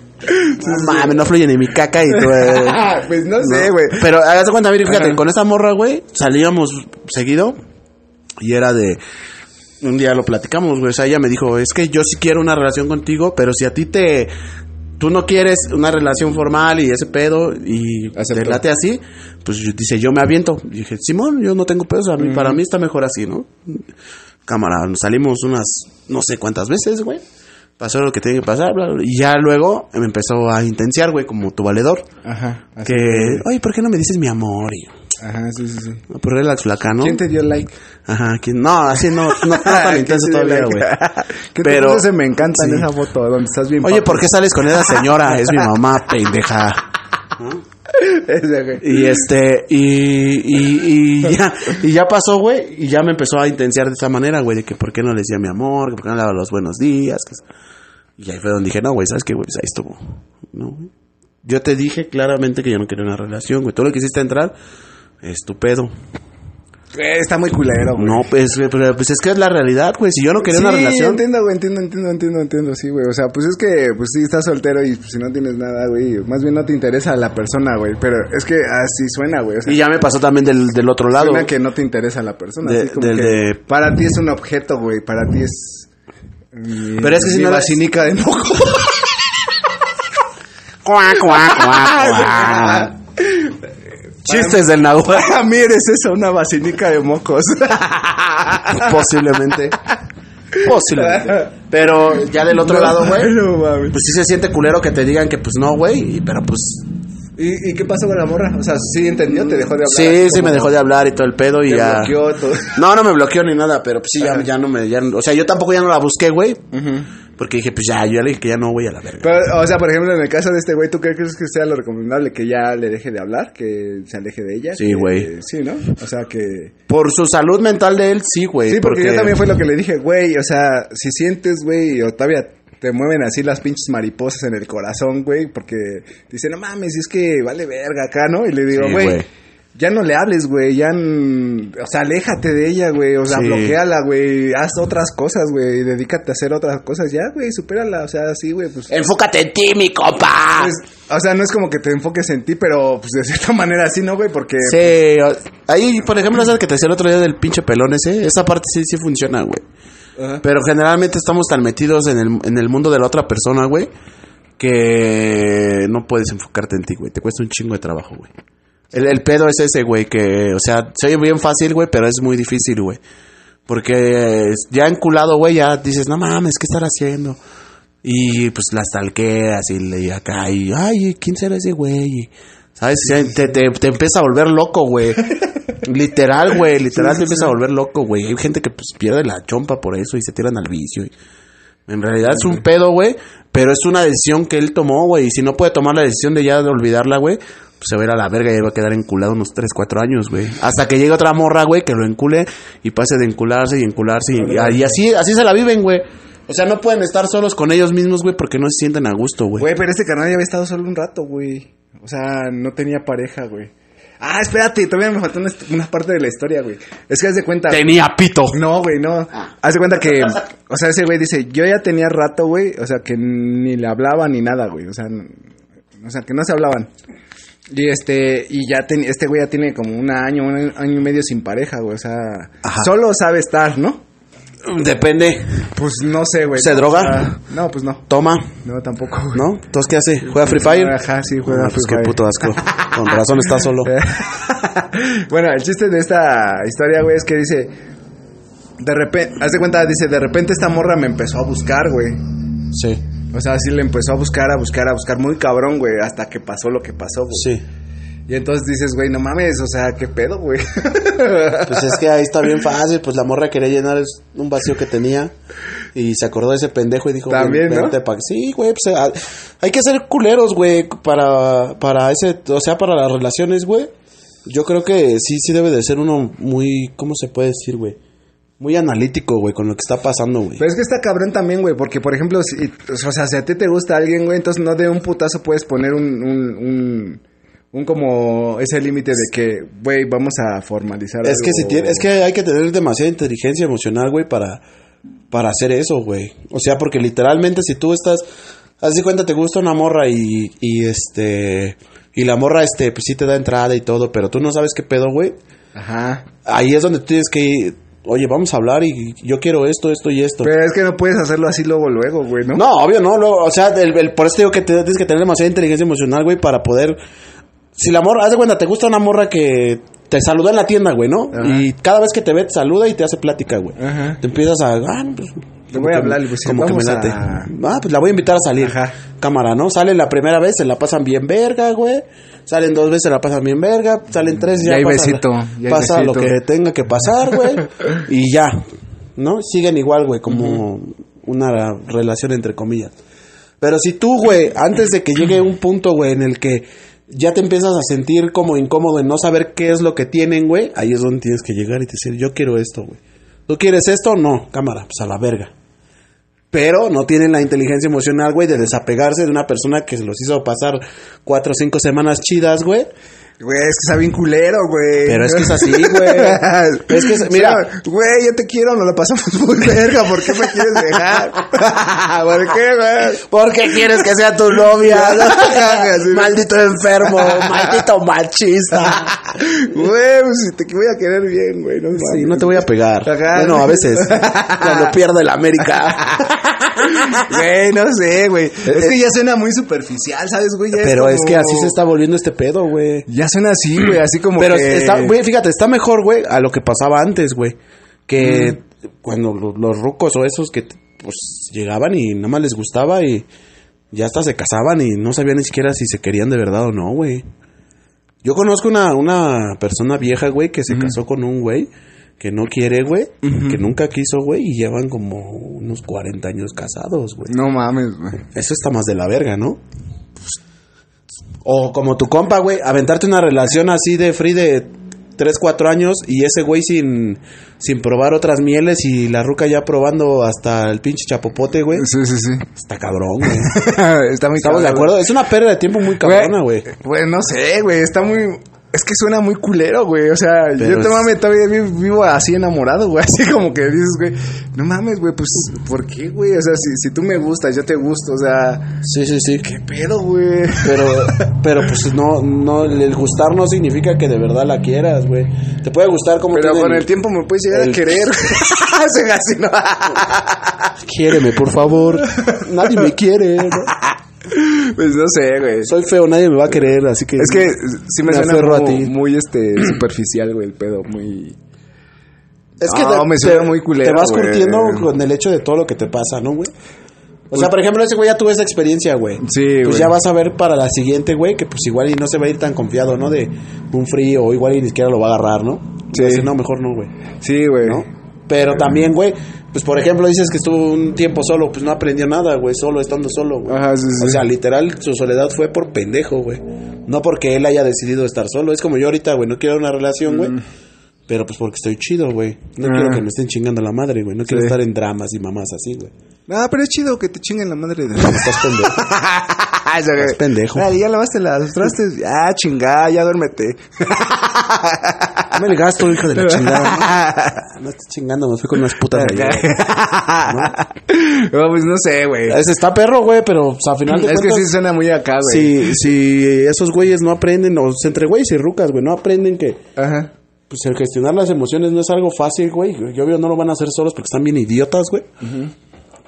No mames, no fluye ni mi caca y tú... eh, pues no sé, güey. Pero hágase cuenta, mire, fíjate, Ajá. con esa morra, güey, salíamos seguido y era de... Un día lo platicamos, güey, o sea, ella me dijo, es que yo sí quiero una relación contigo, pero si a ti te... Tú no quieres una relación formal y ese pedo y Acepto. te late así, pues dice, yo me aviento. Y dije, Simón, yo no tengo pedos, a mí, para mí está mejor así, ¿no? Cámara, salimos unas no sé cuántas veces, güey. Pasó lo que tiene que pasar, bla, bla, y ya luego me empezó a intenciar, güey, como tu valedor. Ajá. Que, oye, ¿por qué no me dices mi amor? Y, Ajá, sí, sí, sí. no, pues relax, flaca, ¿no? ¿Quién te dio like? Ajá, ¿quién? No, así no, no, no tan ¿Quién intenso te dio todavía, like? güey. ¿Qué Pero- se me encanta en esa foto donde estás bien Oye. ¿por qué sales con esa señora? Es mi mamá, pendeja. Y este, y, y, ya, y ya pasó, güey, y ya me empezó a intenciar de esa manera, güey, de que por qué no le decía mi amor, que por qué no le daba los buenos días. y ahí fue donde dije, no, güey, ¿sabes qué, güey? Pues ahí estuvo. No. Yo te dije claramente que yo no quería una relación, güey. Todo lo que hiciste entrar, es tu pedo. Eh, está muy culero, güey. No, pues, pero pues es que es la realidad, güey. Si yo no quería una relación. entiendo, güey, entiendo, entiendo, entiendo, entiendo, sí, güey. O sea, pues es que, pues sí, estás soltero y pues, si no tienes nada, güey, más bien no te interesa la persona, güey. Pero es que así suena, güey. O sea, Y ya me pasó también del, del otro lado. suena que no te interesa la persona. De- así como del que de- Para ti es un objeto, güey. Para ti es... mi- Pero es que si no la- vacinica de moco. Cuá, cuá, cuá, cuá. Chistes del Nahual. Para mí eres eso, una vacinica de mocos. Posiblemente. Posiblemente. Pero ya del otro lado, güey. No. Pues sí se siente culero que te digan que pues no, güey. Pero pues ¿Y, ¿Y qué pasó con la morra? O sea, ¿sí entendió? ¿Te dejó de hablar? sí, sí me dejó de hablar y todo el pedo y te ya. bloqueó todo. No, no me bloqueó ni nada, pero pues sí, ya, ya no me. ya- o sea, yo tampoco ya no la busqué, güey. Ujú. Porque dije, pues ya, yo ya le dije que ya no voy a la verga. Pero, o sea, por ejemplo, en el caso de este güey, ¿tú qué crees que sea lo recomendable? ¿Que ya le deje de hablar? ¿Que se aleje de ella? Sí, güey. Sí, ¿no? O sea, que... Por su salud mental de él, sí, güey. Sí, porque, yo también fue lo que le dije, güey, o sea, si sientes, güey, o todavía te mueven así las pinches mariposas en el corazón, güey, porque dice, no mames, es que vale verga acá, ¿no? Y le digo, Sí, güey, güey. Ya no le hables, güey, ya, o sea, aléjate de ella, güey, o sea, Sí. bloqueala, güey, haz otras cosas, güey, dedícate a hacer otras cosas, ya, güey, supérala, o sea, sí, güey, pues... Enfócate en ti, mi copa. pues, o sea, no es como que te enfoques en ti, pero pues de cierta manera sí, ¿no, güey? Porque... Sí, o- ahí, por ejemplo, esa que te decía el otro día del pinche pelón ese, esa parte sí, sí funciona, güey. Ajá. Pero generalmente estamos tan metidos en el, en el mundo de la otra persona, güey, que no puedes enfocarte en ti, güey. Te cuesta un chingo de trabajo, güey. El, el pedo es ese, güey, que, o sea, se oye bien fácil, güey, pero es muy difícil, güey. Porque ya enculado, güey, ya dices, no mames, ¿qué estar haciendo? Y pues las talqueas y, le- acá, y, ay, ¿quién será ese güey? ¿Sabes? Te, te, te empieza a volver loco, güey. literal, güey, literal Sí, te empieza sí. a volver loco, güey. Hay gente que pues pierde la chompa por eso y se tiran al vicio. y- En realidad es un pedo, güey, pero es una decisión que él tomó, güey. Y si no puede tomar la decisión de ya de olvidarla, güey, se va a ir a la verga y va a quedar enculado unos 3, 4 años, güey. Hasta que llegue otra morra, güey, que lo encule y pase de encularse y encularse. Y, y así, así se la viven, güey. O sea, no pueden estar solos con ellos mismos, güey, porque no se sienten a gusto, güey. Güey, pero este canal ya había estado solo un rato, güey. O sea, no tenía pareja, güey. Ah, espérate, todavía me faltó una, una parte de la historia, güey. Es que haz de cuenta. Tenía pito. No, güey, no. Haz de cuenta que. O sea, ese güey dice: Yo ya tenía rato, güey. O sea, que ni le hablaba ni nada, güey. O sea, o sea, que no se hablaban. Y este, y ya ten- este güey ya tiene como un año, un año y medio sin pareja, güey. O sea, Ajá. solo sabe estar, ¿no? Depende. Pues no sé, güey. ¿Se droga? no, pues no. Toma, No, tampoco, güey. ¿no? Entonces, ¿qué hace? ¿Juega Free Fire? Ajá, sí, juega Ah, pues Free qué puto asco. Con razón está solo. bueno, el chiste de esta historia, güey, es que dice. De repente, haz de cuenta, dice, de repente esta morra me empezó a buscar, güey. Sí, O sea, sí le empezó a buscar, a buscar, a buscar, muy cabrón, güey, hasta que pasó lo que pasó, güey. sí. Y entonces dices, güey, no mames, o sea, qué pedo, güey. Pues es que ahí está bien fácil. Pues la morra quería llenar un vacío que tenía. Y se acordó de ese pendejo y dijo, También, güey, ¿no? pa' Sí, güey, pues ah, hay que ser culeros, güey, para, para ese, o sea, para las relaciones, güey. Yo creo que sí, sí debe de ser uno muy, ¿cómo se puede decir, güey? Muy analítico, güey, con lo que está pasando, güey. Pero es que está cabrón también, güey, porque, por ejemplo, si, o sea, si a ti te gusta alguien, güey, entonces no de un putazo puedes poner un, un, un, un como ese límite de que, güey, vamos a formalizar Es que si tiene, es que hay que tener demasiada inteligencia emocional, güey, para, para hacer eso, güey. O sea, porque literalmente si tú estás, haz de cuenta, te gusta una morra y, y este, y la morra, este, pues sí te da entrada y todo, pero tú no sabes qué pedo, güey. Ajá. Ahí es donde tú tienes que ir, oye, vamos a hablar y yo quiero esto, esto y esto. Pero es que no puedes hacerlo así luego, luego, güey, ¿no? No, obvio, no. luego, o sea, el- el- por eso te digo que te- tienes que tener demasiada inteligencia emocional, güey, para poder. Si la morra, haz de cuenta, te gusta una morra que te saluda en la tienda, güey, ¿no? Ajá. Y cada vez que te ve, te saluda y te hace plática, güey. Ajá. Te empiezas a. Ah, pues, Le voy a hablar, pues, como que me late. a- Ah, pues la voy a invitar a salir. Ajá. Cámara, ¿no? Salen la primera vez, se la pasan bien verga, güey. Salen dos veces, se la pasan bien verga. Salen tres, ya, Ya hay pasa, besito, ya hay pasa lo que tenga que pasar, güey. y ya, ¿no? Siguen igual, güey, como una relación entre comillas. Pero si tú, güey, antes de que llegue un punto, güey, en el que ya te empiezas a sentir como incómodo en no saber qué es lo que tienen, güey, ahí es donde tienes que llegar y decir, yo quiero esto, güey. ¿Tú quieres esto? No, cámara, pues a la verga. Pero no tienen la inteligencia emocional, güey, de desapegarse de una persona que se los hizo pasar cuatro o cinco semanas chidas, güey. Güey, es que está bien culero, güey. Pero es que es así, güey. Es que es- mira. Güey, yo te quiero, nos lo pasamos muy verga. ¿Por qué me quieres dejar? ¿Por qué, güey? ¿Por qué quieres que sea tu novia? Maldito enfermo, maldito machista. Güey, pues si te voy a querer bien, güey. No, Sí, no te voy a pegar. Ajá. Bueno, a veces. Cuando pierde el América. Güey, no sé, güey. Es que ya suena muy superficial, ¿sabes, güey? Pero es como- que así se está volviendo este pedo, güey. Ya suena así, güey, así como Pero que... está, güey, fíjate, está mejor, güey, a lo que pasaba antes, güey. Que cuando lo- los rucos o esos que pues llegaban y nada más les gustaba y ya hasta se casaban y no sabían ni siquiera si se querían de verdad o no, güey. Yo conozco una, una persona vieja, güey, que se casó con un güey que no quiere, güey, que nunca quiso, güey, y llevan como unos 40 años casados, güey. No mames, güey. Eso está más de la verga, ¿no? O como tu compa, güey, aventarte una relación así de free de 3, 4 años y ese güey sin, sin probar otras mieles y la ruca ya probando hasta el pinche chapopote, güey. Sí, sí, sí. Está cabrón, güey. está muy ¿Estamos de acuerdo? Es una pérdida de tiempo muy cabrona, güey. Güey, no sé, güey, está muy... Es que suena muy culero, güey. O sea, Pero yo te es- mames, todavía vi- vivo así enamorado, güey. Así como que dices, güey, no mames, güey, pues, ¿por qué, güey? O sea, si, si tú me gustas, yo te gusto, o sea, Sí, sí, sí. ¿qué pedo, güey? Pero, pero pues no, no, el gustar no significa que de verdad la quieras, güey. Te puede gustar como Pero con el tiempo me puedes llegar el- a querer. Así, ¿no? Quiéreme, por favor. Nadie me quiere. ¿no? Pues no sé, güey. Soy feo, nadie me va a querer, así que... Es que sí me, Me suena a muy, ti. muy, este, superficial, güey, el pedo, muy... Es que No, te, me suena muy culero, te vas güey. curtiendo con el hecho de todo lo que te pasa, ¿no, güey? O sea, por ejemplo, ese güey ya tuvo esa experiencia, güey. Sí, Pues güey. ya vas a ver para la siguiente, güey, que pues igual y no se va a ir tan confiado, ¿no? De un frío o igual y ni siquiera lo va a agarrar, ¿no? Sí. Decir, no, mejor no, güey. Sí, güey. ¿No? Pero también, güey, pues por ejemplo dices que estuvo un tiempo solo, pues no aprendió nada, güey, solo estando solo, güey. Ajá, sí, sí. O sea, literal, su soledad fue por pendejo, güey. No porque él haya decidido estar solo. Es como yo ahorita, güey, no quiero una relación, güey. Pero pues porque estoy chido, güey. No Ah. quiero que me estén chingando la madre, güey. No quiero Sí. estar en dramas y mamás así, güey. Ah, pero es chido que te chinguen la madre de... Estás pendejo. Estás pendejo. Dale, ya lavaste las trastes. Ah, chingada, ya duérmete. Dame el gasto, hijo de la chingada. No estés chingando, me fui con unas putas de allá. no, pues no sé, güey. Ese está perro, güey, pero pues, a final de Es que sí suena muy acá, güey. Si, si esos güeyes no aprenden, o sea, entre güeyes y rucas, güey, no aprenden que Ajá. pues el gestionar las emociones no es algo fácil, güey. Yo veo no lo van a hacer solos porque están bien idiotas, güey.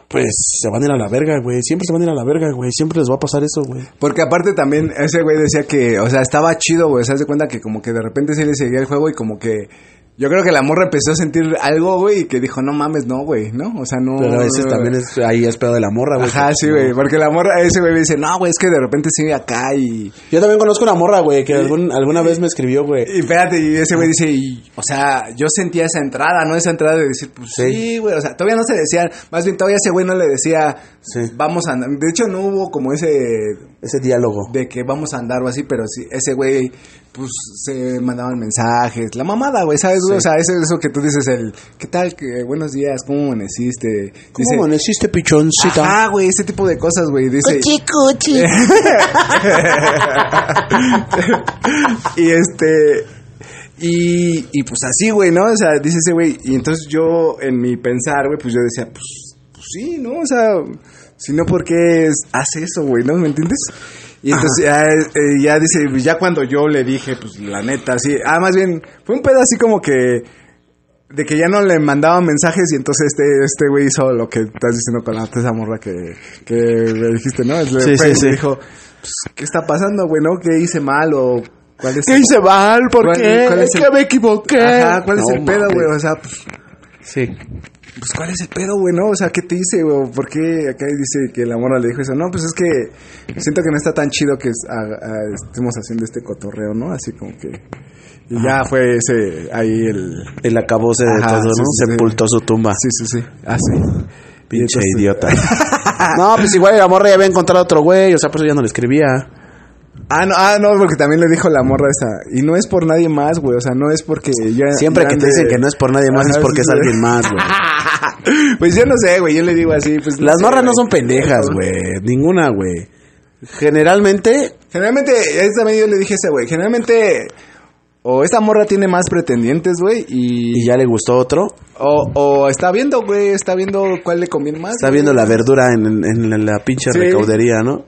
Pues se van a ir a la verga, güey. Siempre se van a ir a la verga, güey. Siempre les va a pasar eso, güey. Porque aparte también ese güey decía que, o sea, estaba chido, güey. Se de cuenta que como que de repente se le seguía el juego y como que... Yo creo que la morra empezó a sentir algo, güey, y que dijo, no mames, no, güey, ¿no? O sea, no... Pero ese también es, ahí es pedo de la morra, güey. Ajá, sí, güey. Porque la morra, ese güey me dice, no, güey, es que de repente sigue acá y... Yo también conozco una morra, güey, que algún, alguna vez me escribió, güey. Y espérate, y ese güey dice, y, o sea, yo sentía esa entrada, ¿no? Esa entrada de decir, pues Sí. sí, güey, o sea, todavía no se decía, más bien todavía ese güey no le decía, Sí. vamos a andar. De hecho, no hubo como ese Ese diálogo. de que vamos a andar o así, pero sí, ese güey, pues se mandaban mensajes, la mamada, güey, ¿sabes? O sea, eso, eso que tú dices, el, ¿qué tal? Que, buenos días, ¿cómo amaneciste? ¿Cómo amaneciste, pichoncita? Ajá, güey, ese tipo de cosas, güey, dice. cuchi. y este. Y, y pues así, güey, ¿no? O sea, dice ese güey. Y entonces yo, en mi pensar, güey, pues yo decía, pues, pues sí, ¿no? O sea, si no, ¿por qué es- hace eso, güey, ¿no? ¿Me entiendes? Y entonces ya, eh, ya dice, ya cuando yo le dije, pues la neta, sí. Ah, más bien, fue un pedo así como que. De que ya no le mandaban mensajes y entonces este este güey hizo lo que estás diciendo con la esa morra que, que me dijiste, ¿no? Le Sí, sí, sí. dijo, pues, ¿qué está pasando, güey, no? ¿Qué hice mal o cuál es ¿Qué hice mal? ¿Por ¿Cuál- qué? cuál es es que el- me equivoqué. Ajá, ¿cuál es el pedo, güey? O sea, pues, Sí. pues, ¿cuál es el pedo, güey, no? O sea, ¿qué te hice, güey? ¿Por qué acá dice que la morra le dijo eso? No, pues es que siento que no está tan chido que estemos haciendo este cotorreo, ¿no? Así como que... Y ya fue ese, ahí el... El acabose de todo, ¿no? sí, sí, sí. Sepultó su tumba. Sí, sí, sí. Ah, sí. Pinche entonces- idiota. no, pues igual la morra ya había encontrado otro güey, o sea, por eso ya no le escribía. Ah, no, ah, no, porque también le dijo la morra esa. Y no es por nadie más, güey. O sea, no es porque ya. Siempre que te dicen que no es por nadie más, Ajá, es porque sí, es sí. alguien más, güey. Pues yo no sé, güey. Yo le digo así, pues. Las sé, morras no son pendejas, güey. Ninguna, güey. Generalmente Generalmente, eso también yo le dije ese güey, generalmente, o esta morra tiene más pretendientes, güey, y... Y ya le gustó otro. O, o está viendo, güey, está viendo cuál le conviene más. Está güey. viendo la verdura en, en la, la pinche Sí. recaudería, ¿no?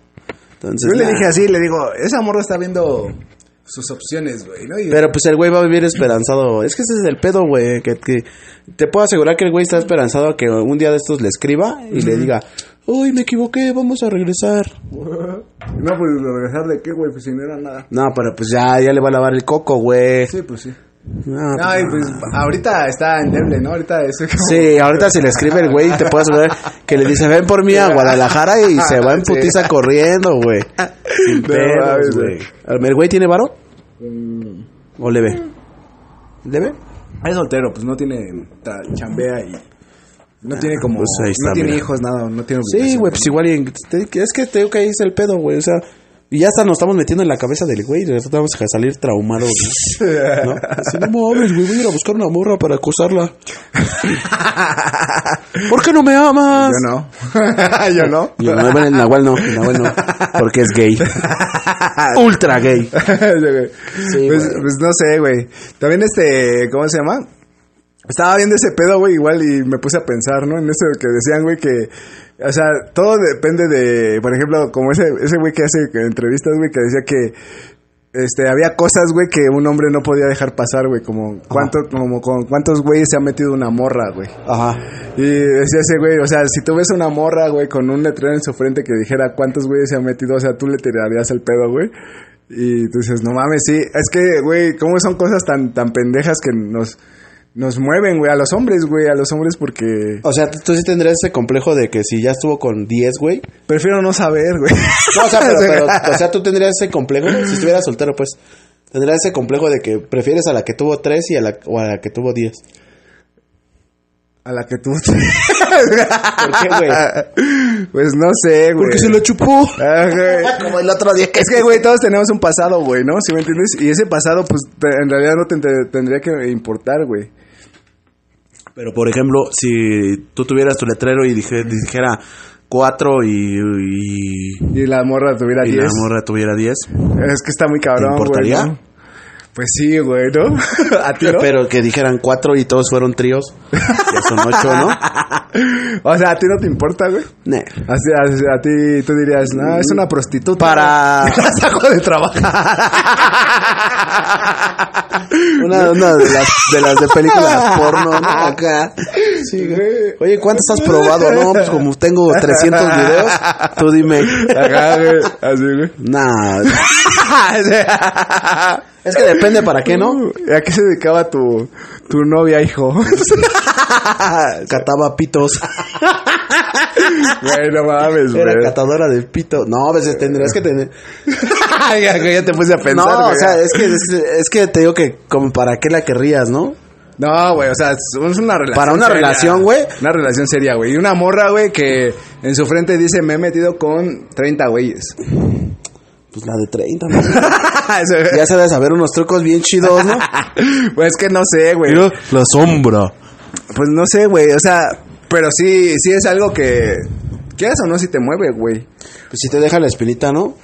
Entonces, Yo le nah. dije así, le digo, esa morra está viendo sus opciones, güey, ¿no? Y- Pero pues el güey va a vivir esperanzado. Es que ese es el pedo, güey. Que, que te puedo asegurar que el güey está esperanzado a que un día de estos le escriba y le diga, uy, me equivoqué, vamos a regresar. No, pues regresar de qué, güey, pues si no era nada. No, pero pues ya, ya le va a lavar el coco, güey. Sí, pues sí. No, pues, Ay, pues ahorita está endeble, ¿no? Ahorita es como... Sí, ahorita si le escribe el güey, te puedo asegurar que le dice, ven por mí a Guadalajara y se va en Sí. putiza corriendo, güey. Sin pedos, güey. ¿El güey tiene varo? Mm. ¿O le ve? ¿Le ve? Es soltero, pues no tiene... chambea y... No tiene como... pues está, no tiene hijos, nada, no tiene... Sí, güey, pues igual y en- es que te digo que ahí es el pedo, güey, o sea, y ya hasta nos estamos metiendo en la cabeza del güey, de verdad vamos a salir traumados, ¿no? Así, no mames, güey, voy a ir a buscar una morra para acosarla. ¿Por qué no me amas? Yo no. Yo no. Yo no, bueno, el Nahual no, el Nahual no, porque es gay. Ultra gay. Sí, pues, pues no sé, güey. También este, ¿cómo se llama? Estaba viendo ese pedo, güey, igual y me puse a pensar, ¿no? En eso que decían, güey, que, o sea, todo depende de, por ejemplo, como ese, ese güey que hace entrevistas, güey, que decía que, este, había cosas, güey, que un hombre no podía dejar pasar, güey, como, cuánto, como, con cuántos güeyes se ha metido una morra, güey. Ajá. Y decía ese güey, o sea, si tú ves una morra, güey, con un letrero en su frente que dijera cuántos güeyes se han metido, o sea, tú le tirarías el pedo, güey. Y tú dices, no mames, sí. Es que, güey, ¿cómo son cosas tan, tan pendejas que nos, nos mueven, güey, a los hombres, güey, a los hombres porque O sea, tú sí tendrías ese complejo de que si ya estuvo con 10, güey. prefiero no saber, güey. No, o sea, pero, pero, o sea, tú tendrías ese complejo, si estuvieras soltero, pues, tendrías ese complejo de que prefieres a la que tuvo 3 y a la, o a la que tuvo 10. A la que tú... ¿Por qué, güey? Pues no sé, güey. Porque se lo chupó. Ah, güey. Como el otro día que Es que, güey, todos tenemos un pasado, güey, ¿no? ¿Sí me entiendes? Y ese pasado, pues, te- en realidad no te te- tendría que importar, güey. Pero, por ejemplo, si tú tuvieras tu letrero y dije- dijera 4 y, y, Y la morra tuviera y 10. la morra tuviera 10. Es que está muy cabrón, güey. importaría? ¿no? Pues sí, güey, ¿no? ¿A ti no? Pero que dijeran 4 y todos fueron tríos. Ya son 8, ¿no? O sea, ¿a ti no te importa, güey? Así, así, a ti tú dirías, no, es una prostituta. Para- La saco de trabajar. Una, una de las de las de películas porno, ¿no? Acá. Sí, güey. Oye, ¿cuántos has probado? No, pues como tengo 300 videos, tú dime. Ajá, güey. Así, güey. Nah. Es que depende para qué, ¿no? ¿A qué se dedicaba tu, tu novia, hijo? Cataba pitos. Güey, no mames, güey. Era catadora de pito. No, a veces tendrías que tener. ya, te puse a pensar, No, o sea, es que, es, es que te digo que como para qué la querrías, ¿no? No, güey, o sea, es una relación. Para una seria. relación, güey. Una relación seria, güey. Y una morra, güey, que en su frente dice, me he metido con 30 güeyes. Pues la de 30, ¿no? Ya se debe saber unos trucos bien chidos, ¿no? Pues que no sé, güey. la sombra. Pues no sé, güey. O sea, pero sí, sí es algo que. ¿Quieres o no si te mueve, güey? Pues si te deja la espinita, ¿no?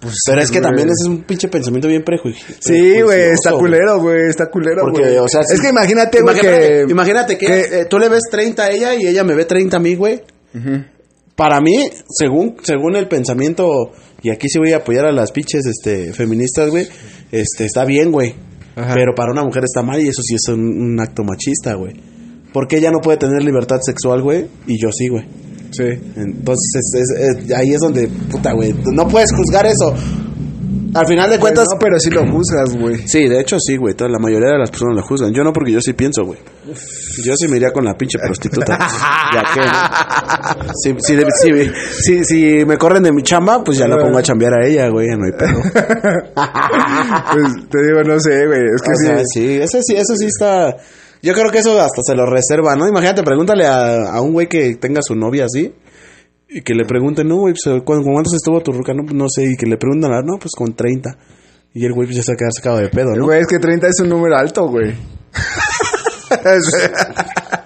Pues, Pero es que güey. también ese es un pinche pensamiento bien prejuicioso. Sí, güey, está culero, güey, está culero, Porque, güey. o sea, es si- que imagínate, güey, Imagínate, que... imagínate que, que- eh, tú le ves 30 a ella y ella me ve 30 a mí, güey. Para mí, según, según el pensamiento, y aquí sí voy a apoyar a las pinches este, feministas, güey, este, está bien, güey. Ajá. Pero para una mujer está mal y eso sí es un, un acto machista, güey. Porque ella no puede tener libertad sexual, güey, y yo sí, güey. Sí. Entonces, es- es- es- ahí es donde, puta, güey, no puedes juzgar eso. Al final de Pues cuentas, no, pero sí lo juzgas, güey. Sí, de hecho sí, güey. Toda la mayoría de las personas la juzgan. Yo no, porque yo sí pienso, güey. Yo sí me iría con la pinche prostituta. ya que, si, si, si, me corren de mi chamba, pues ya la pongo a chambear a ella, güey. No hay pedo. Pues te digo, no sé, güey. Es que O sí. sea, sí, ese sí, eso sí está... Yo creo que eso hasta se lo reserva, ¿no? Imagínate, pregúntale a, a un güey que tenga su novia así. Y que le pregunten, no, güey, pues, ¿cu- ¿con cuántos estuvo tu ruca? No, pues, no sé. Y que le preguntan, ah, no, pues con 30. Y el güey pues ya se va a quedar sacado de pedo, ¿no? Güey, es que 30 es un número alto, güey.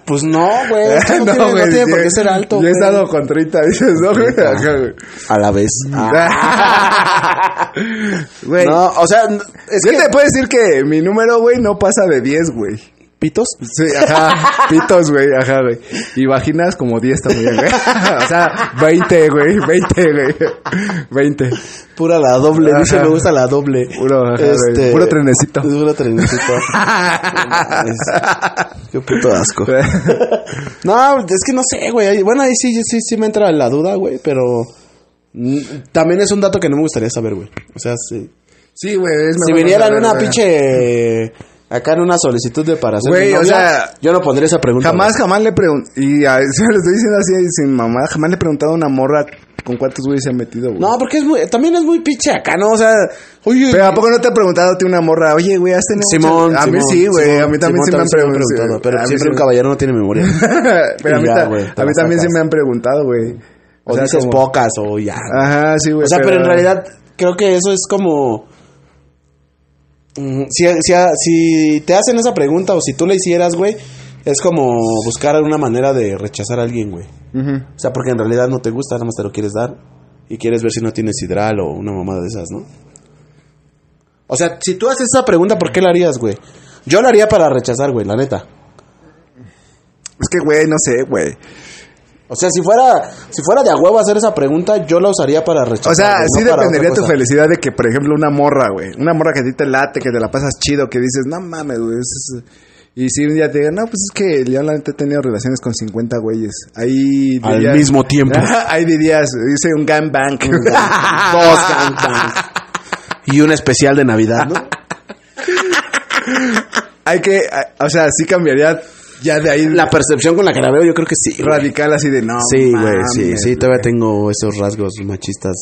Pues no, güey. es que No, tiene, no tiene por qué ser alto. Yo he güey. estado con 30, dices, no, güey. Ajá, güey. A la vez. Güey. No, o sea, es Yo que... te puedo decir que mi número, güey, no pasa de 10, güey. ¿Pitos? Sí, ajá, pitos, güey, ajá, güey. Y vaginas como 10 también, güey. o sea, 20, güey, 20, güey. 20. Pura la doble. Dice, Ajá. me gusta la doble. Puro, ajá, güey, puro trenecito. Es puro trenecito. Qué puto asco. No, es que no sé, güey. Bueno, ahí sí, sí, sí me entra la duda, güey, pero... mm, También es un dato que no me gustaría saber, güey. O sea, sí. Sí, güey, es Si mejor viniera en no una pinche... Acá en una solicitud de para ser Güey, o sea, Yo no pondría esa pregunta. Jamás, güey. jamás le pregunté. Y a, se lo estoy diciendo así sin mamá. Jamás le he preguntado a una morra con cuántos güeyes se ha metido, güey. No, porque es muy... También es muy pinche acá, ¿no? O sea... Oye... Pero ¿a poco no te ha preguntado a ti una morra? Oye, güey, has tenido Simón, muchas- A mí Simón, sí, güey. Simón, A mí también sí me han preguntado. Pero mí siempre sí un caballero no tiene memoria. pero a mí, ya, ta- güey, te a mí la también sí me han preguntado, güey. O, sea, dices como- pocas o ya. Ajá, sí, güey. o sea, pero en realidad creo que eso es como... Si, si, si te hacen esa pregunta o si tú la hicieras, güey, es como buscar una manera de rechazar a alguien, güey. O sea, porque en realidad no te gusta, nada más te lo quieres dar y quieres ver si no tienes hidral o una mamada de esas, ¿no? O sea, si tú haces esa pregunta, ¿por qué la harías, güey? Yo la haría para rechazar, güey, la neta. Es que, güey, no sé, güey. O sea, si fuera, si fuera de a huevo hacer esa pregunta, yo la usaría para rechazar. O sea, sí no dependería tu felicidad de que, por ejemplo, una morra, güey. Una morra que a ti te late, que te la pasas chido, que dices, no mames, güey. es- es-". Y si un día te digan, no, pues es que yo la neta he tenido relaciones con 50 güeyes. Ahí Al dirías- mismo tiempo. Ahí dirías, hice un gangbang. Dos gangbangs. Y un especial de Navidad, ¿no? Hay que, o sea, sí cambiaría ya de ahí La percepción con la que la veo, yo creo que sí. güey. radical así de no. Sí, güey, sí, sí, todavía güey". tengo esos rasgos machistas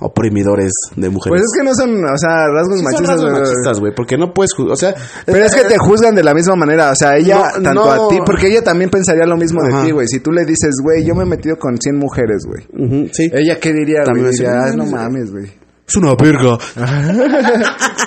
oprimidores de mujeres. Pues es que no son, o sea, rasgos Sí son machistas. rasgos güey. machistas, güey, porque no puedes, o sea, Pero es que te juzgan de la misma manera, o sea, ella, No, tanto no. a ti, porque ella también pensaría lo mismo Ajá. de ti, güey. Si tú le dices, güey, yo me he metido con 100 mujeres, güey. Ujú, sí. ¿Ella qué diría, También güey? Diría, "Ah, no, no no, mames, güey. Es una verga.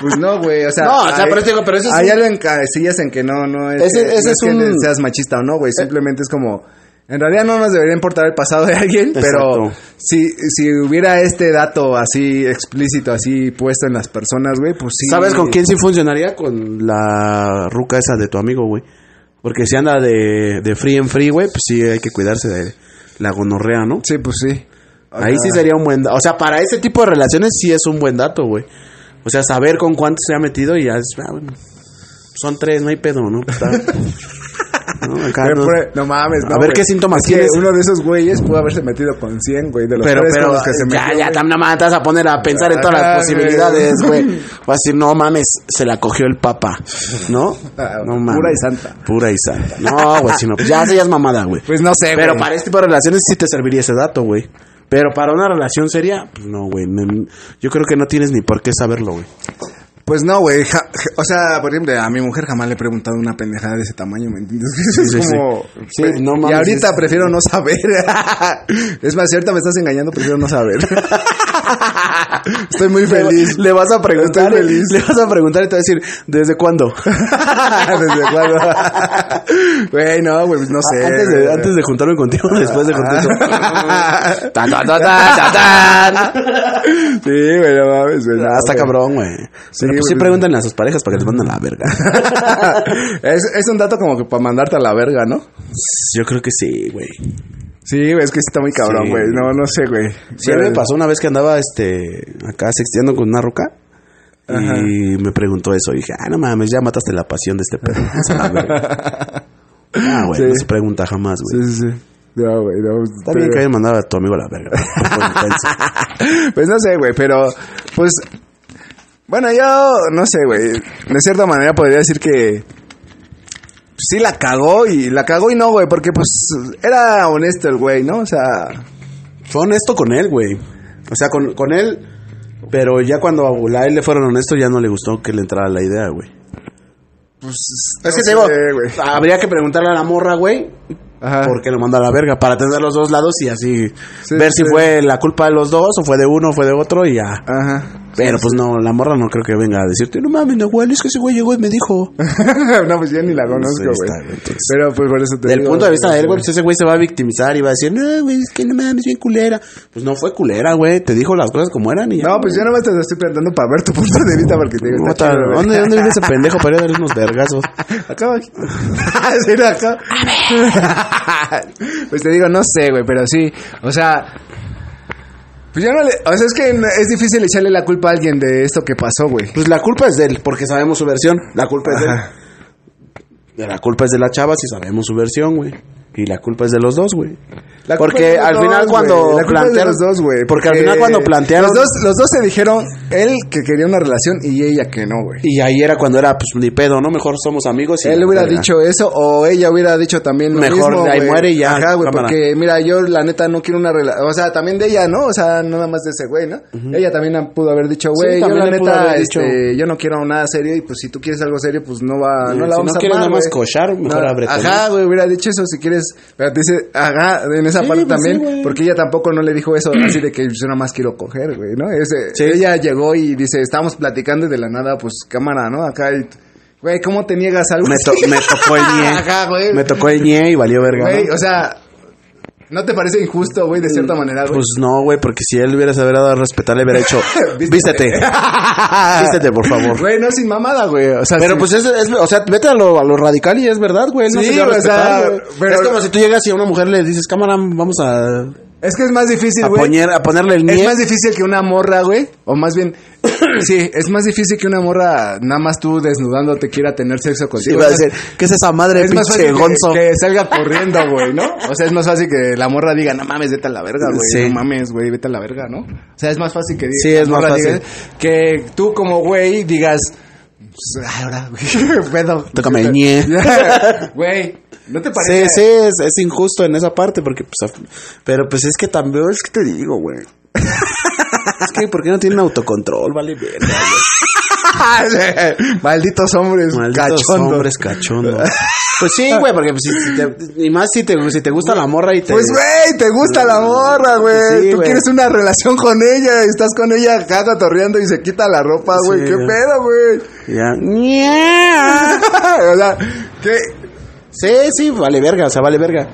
Pues no, güey, o sea... No, o sea, pero digo, pero eso es Ahí un- ya lo encasillas en que no, no es, Ese- que, ese no es que un- seas machista o no, güey. Simplemente es como... En realidad no nos debería importar el pasado de alguien, pero si, si hubiera este dato así explícito, así puesto en las personas, güey, pues sí. ¿Sabes con quién sí funcionaría? Con la ruca esa de tu amigo, güey. Porque si anda de, de free en free, güey, pues sí hay que cuidarse de la gonorrea, ¿no? Sí, pues sí. Ahí sí sería un buen dato. O sea, para ese tipo de relaciones sí es un buen dato, güey. O sea, saber con cuánto se ha metido y ya es, ah, bueno, son tres, no hay pedo, ¿no? Pues Está- ¿no? Pero, no- pues, no mames, no, A ver qué síntomas Es que tienes. uno de esos güeyes pudo haberse metido con 100, güey, de los pero, pero, los que se ya, metió, ya, también nada más te vas a poner a pensar en todas las posibilidades, güey. Vas a decir, no mames, se la cogió el papa, ¿no? Ah, No pura mames. y santa. Pura y santa. No, güey, si no, pues ya, ya es mamada, güey. Pues no sé, Pero güey. para este tipo de relaciones sí te serviría ese dato, güey. Pero para una relación seria, pues no, güey. yo creo que no tienes ni por qué saberlo, güey. Pues no, güey. o sea, por ejemplo, a mi mujer jamás le he preguntado una pendejada de ese tamaño, ¿me entiendes? es sí, sí. como... Sí, no y mames, ahorita es- prefiero no saber. es más, cierto, me estás engañando, prefiero no saber. Estoy muy feliz. Le vas a preguntar. Estoy feliz. Le vas a preguntar y te va a decir, ¿desde cuándo? ¿Desde cuándo? Güey, no, güey, no sé. antes, de, antes de juntarme contigo, después de contigo. Tan, tan, tan, tan. Sí, güey, no mames, güey. Ah, está cabrón, güey. Sí, pues sí pregúntenle a sus parejas para que les manden a la verga. es, es un dato como que para mandarte a la verga, ¿no? Yo creo que sí, güey. Sí, güey, es que está muy cabrón, Sí. güey. No, no sé, güey. Sí, a mí me pasó una vez que andaba este acá sexteando con una roca. Y me preguntó eso. Y dije, ah, no mames, ya mataste la pasión de este perro. Ah, güey, Sí. no se pregunta jamás, güey. Sí, sí, sí. No, güey, no. Está bien que hayan mandado a tu amigo a la verga. Pues no sé, güey, pero pues bueno, yo no sé, güey. De cierta manera podría decir que sí la cagó y la cagó y no, güey, porque pues era honesto el güey, ¿no? O sea, Fue honesto con él, güey. O sea, con, con él. Pero ya cuando a él le fueron honestos, ya no le gustó que le entrara la idea, güey. pues Es no que te digo, habría que preguntarle a la morra, güey. Ajá. ¿por qué lo manda a la verga? Para tener los dos lados y así Sí, ver sí. si fue la culpa de los dos o fue de uno o fue de otro y ya. Ajá. Pero pues no, la morra no creo que venga a decirte, no mames, Nahuel, es que ese güey llegó y me dijo. no, pues yo ni la conozco, güey. güey. Pero pues por eso te Del digo, punto de vista de él, güey, güey. pues ese güey se va a victimizar y va a decir, no, güey, es que no mames, bien culera. Pues no fue culera, güey, te dijo las cosas como eran y ya. No, pues yo nomás te estoy preguntando para ver tu punto de vista porque te digo, está Puta, chido, güey. ¿Dónde, ¿Dónde vive ese pendejo para ir a darle unos vergazos? Acá, aquí. Sí, era acá. Pues te digo, no sé, güey, pero sí. O sea. Pues ya no le. O sea, es que es difícil echarle la culpa a alguien de esto que pasó, güey. Pues la culpa es de él, porque sabemos su versión. La culpa es de él. La culpa es de la chava si sabemos su versión, güey. Y la culpa es de los dos, güey. Porque al final cuando plantearon- los dos, güey. Porque al final cuando plantearon- Los dos, los dos se dijeron, él que quería una relación y ella que no, güey. Y ahí era cuando era, pues, ni pedo, ¿no? Mejor somos amigos. y Él hubiera dicho eso o ella hubiera dicho también lo Mejor mismo, de ahí muere y ya, Ajá, güey, porque mira, yo la neta no quiero una relación, o sea, también de ella, ¿no? O sea, no nada más de ese güey, ¿no? Ella también pudo haber dicho, güey, yo la neta, dicho. este, yo no quiero nada serio y pues si tú quieres algo serio, pues no va, Sí, no la si vamos no a quieres armar, nada más cochar, mejor No, ábrete, Ajá, güey, hubiera dicho eso si quieres, pero te dice, ajá, en esa Sí, parte pues también, porque ella tampoco no le dijo eso así de que yo nada más quiero coger, güey, ¿no? Ese, Sí. Ella llegó y dice, estábamos platicando y de la nada, pues cámara, ¿no? Acá y, güey, ¿cómo te niegas algo Me, to- me tocó el ñe. Ajá, güey. Me tocó el ñe y valió verga. Güey, ¿no? o sea, ¿no te parece injusto, güey, de cierta manera, güey? Pues no, güey, porque si él hubiera sabido dado a respetar, le hubiera dicho, vístete. vístete, por favor. Güey, no sin mamada, güey. O sea, Pero sí. pues es, es- o sea, vete a lo, a lo radical y es verdad, güey. No Sí, se a o sea, pero- Es como si tú llegas y a una mujer le dices, cámara, vamos a, Es que es más difícil, a, güey. poner, a ponerle el Es más difícil que una morra, güey. O más bien, sí, es más difícil que una morra, nada más tú desnudándote, quiera tener sexo Sí, contigo. va a decir, ¿qué es esa madre, es más pinche fácil gonzo? que, que salga corriendo, güey, ¿no? O sea, es más fácil que la morra diga, no mames, vete a la verga, güey. Sí. No mames, güey, vete a la verga, ¿no? O sea, es más fácil que diga. Sí, es más fácil. diga que tú como güey digas, pues, ay, ahora, güey, pedo. Tócame el ñe. Güey, ¿no te Sí, parece? sí, es, es injusto en esa parte, porque, pues, pero pues es que también, es que te digo, güey. es que, ¿por qué no tienen autocontrol? Vale, verga, güey. Malditos hombres, Malditos cachondos. hombres cachondos. Pues sí, güey, porque pues, si, te, y más si te, si te gusta la morra y te... Pues, güey, te gusta la morra, güey. Sí, Tú güey. quieres una relación con ella. y Estás con ella acá torreando y se quita la ropa, güey. Sí, ¿Qué güey. pedo, güey? Ya. o sea, ¿qué? Sí, sí, vale verga, o sea, vale verga.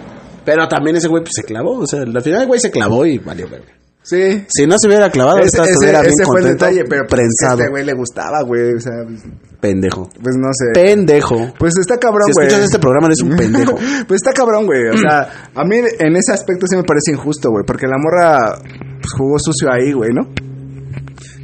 Pero también ese güey pues, se clavó, o sea, al final el güey se clavó y valió verga. Sí. Si no se hubiera clavado, Ese, ese- estuviera bien ese fue el detalle, pero pues, prensado. este güey le gustaba, güey. O sea, pues, Pendejo. pues no sé. Pendejo. Pues está cabrón, Si güey. escuchas este programa eres un pendejo. pues está cabrón, güey. O sea, a mí en ese aspecto sí me parece injusto, güey. Porque la morra pues, jugó sucio ahí, güey, ¿no?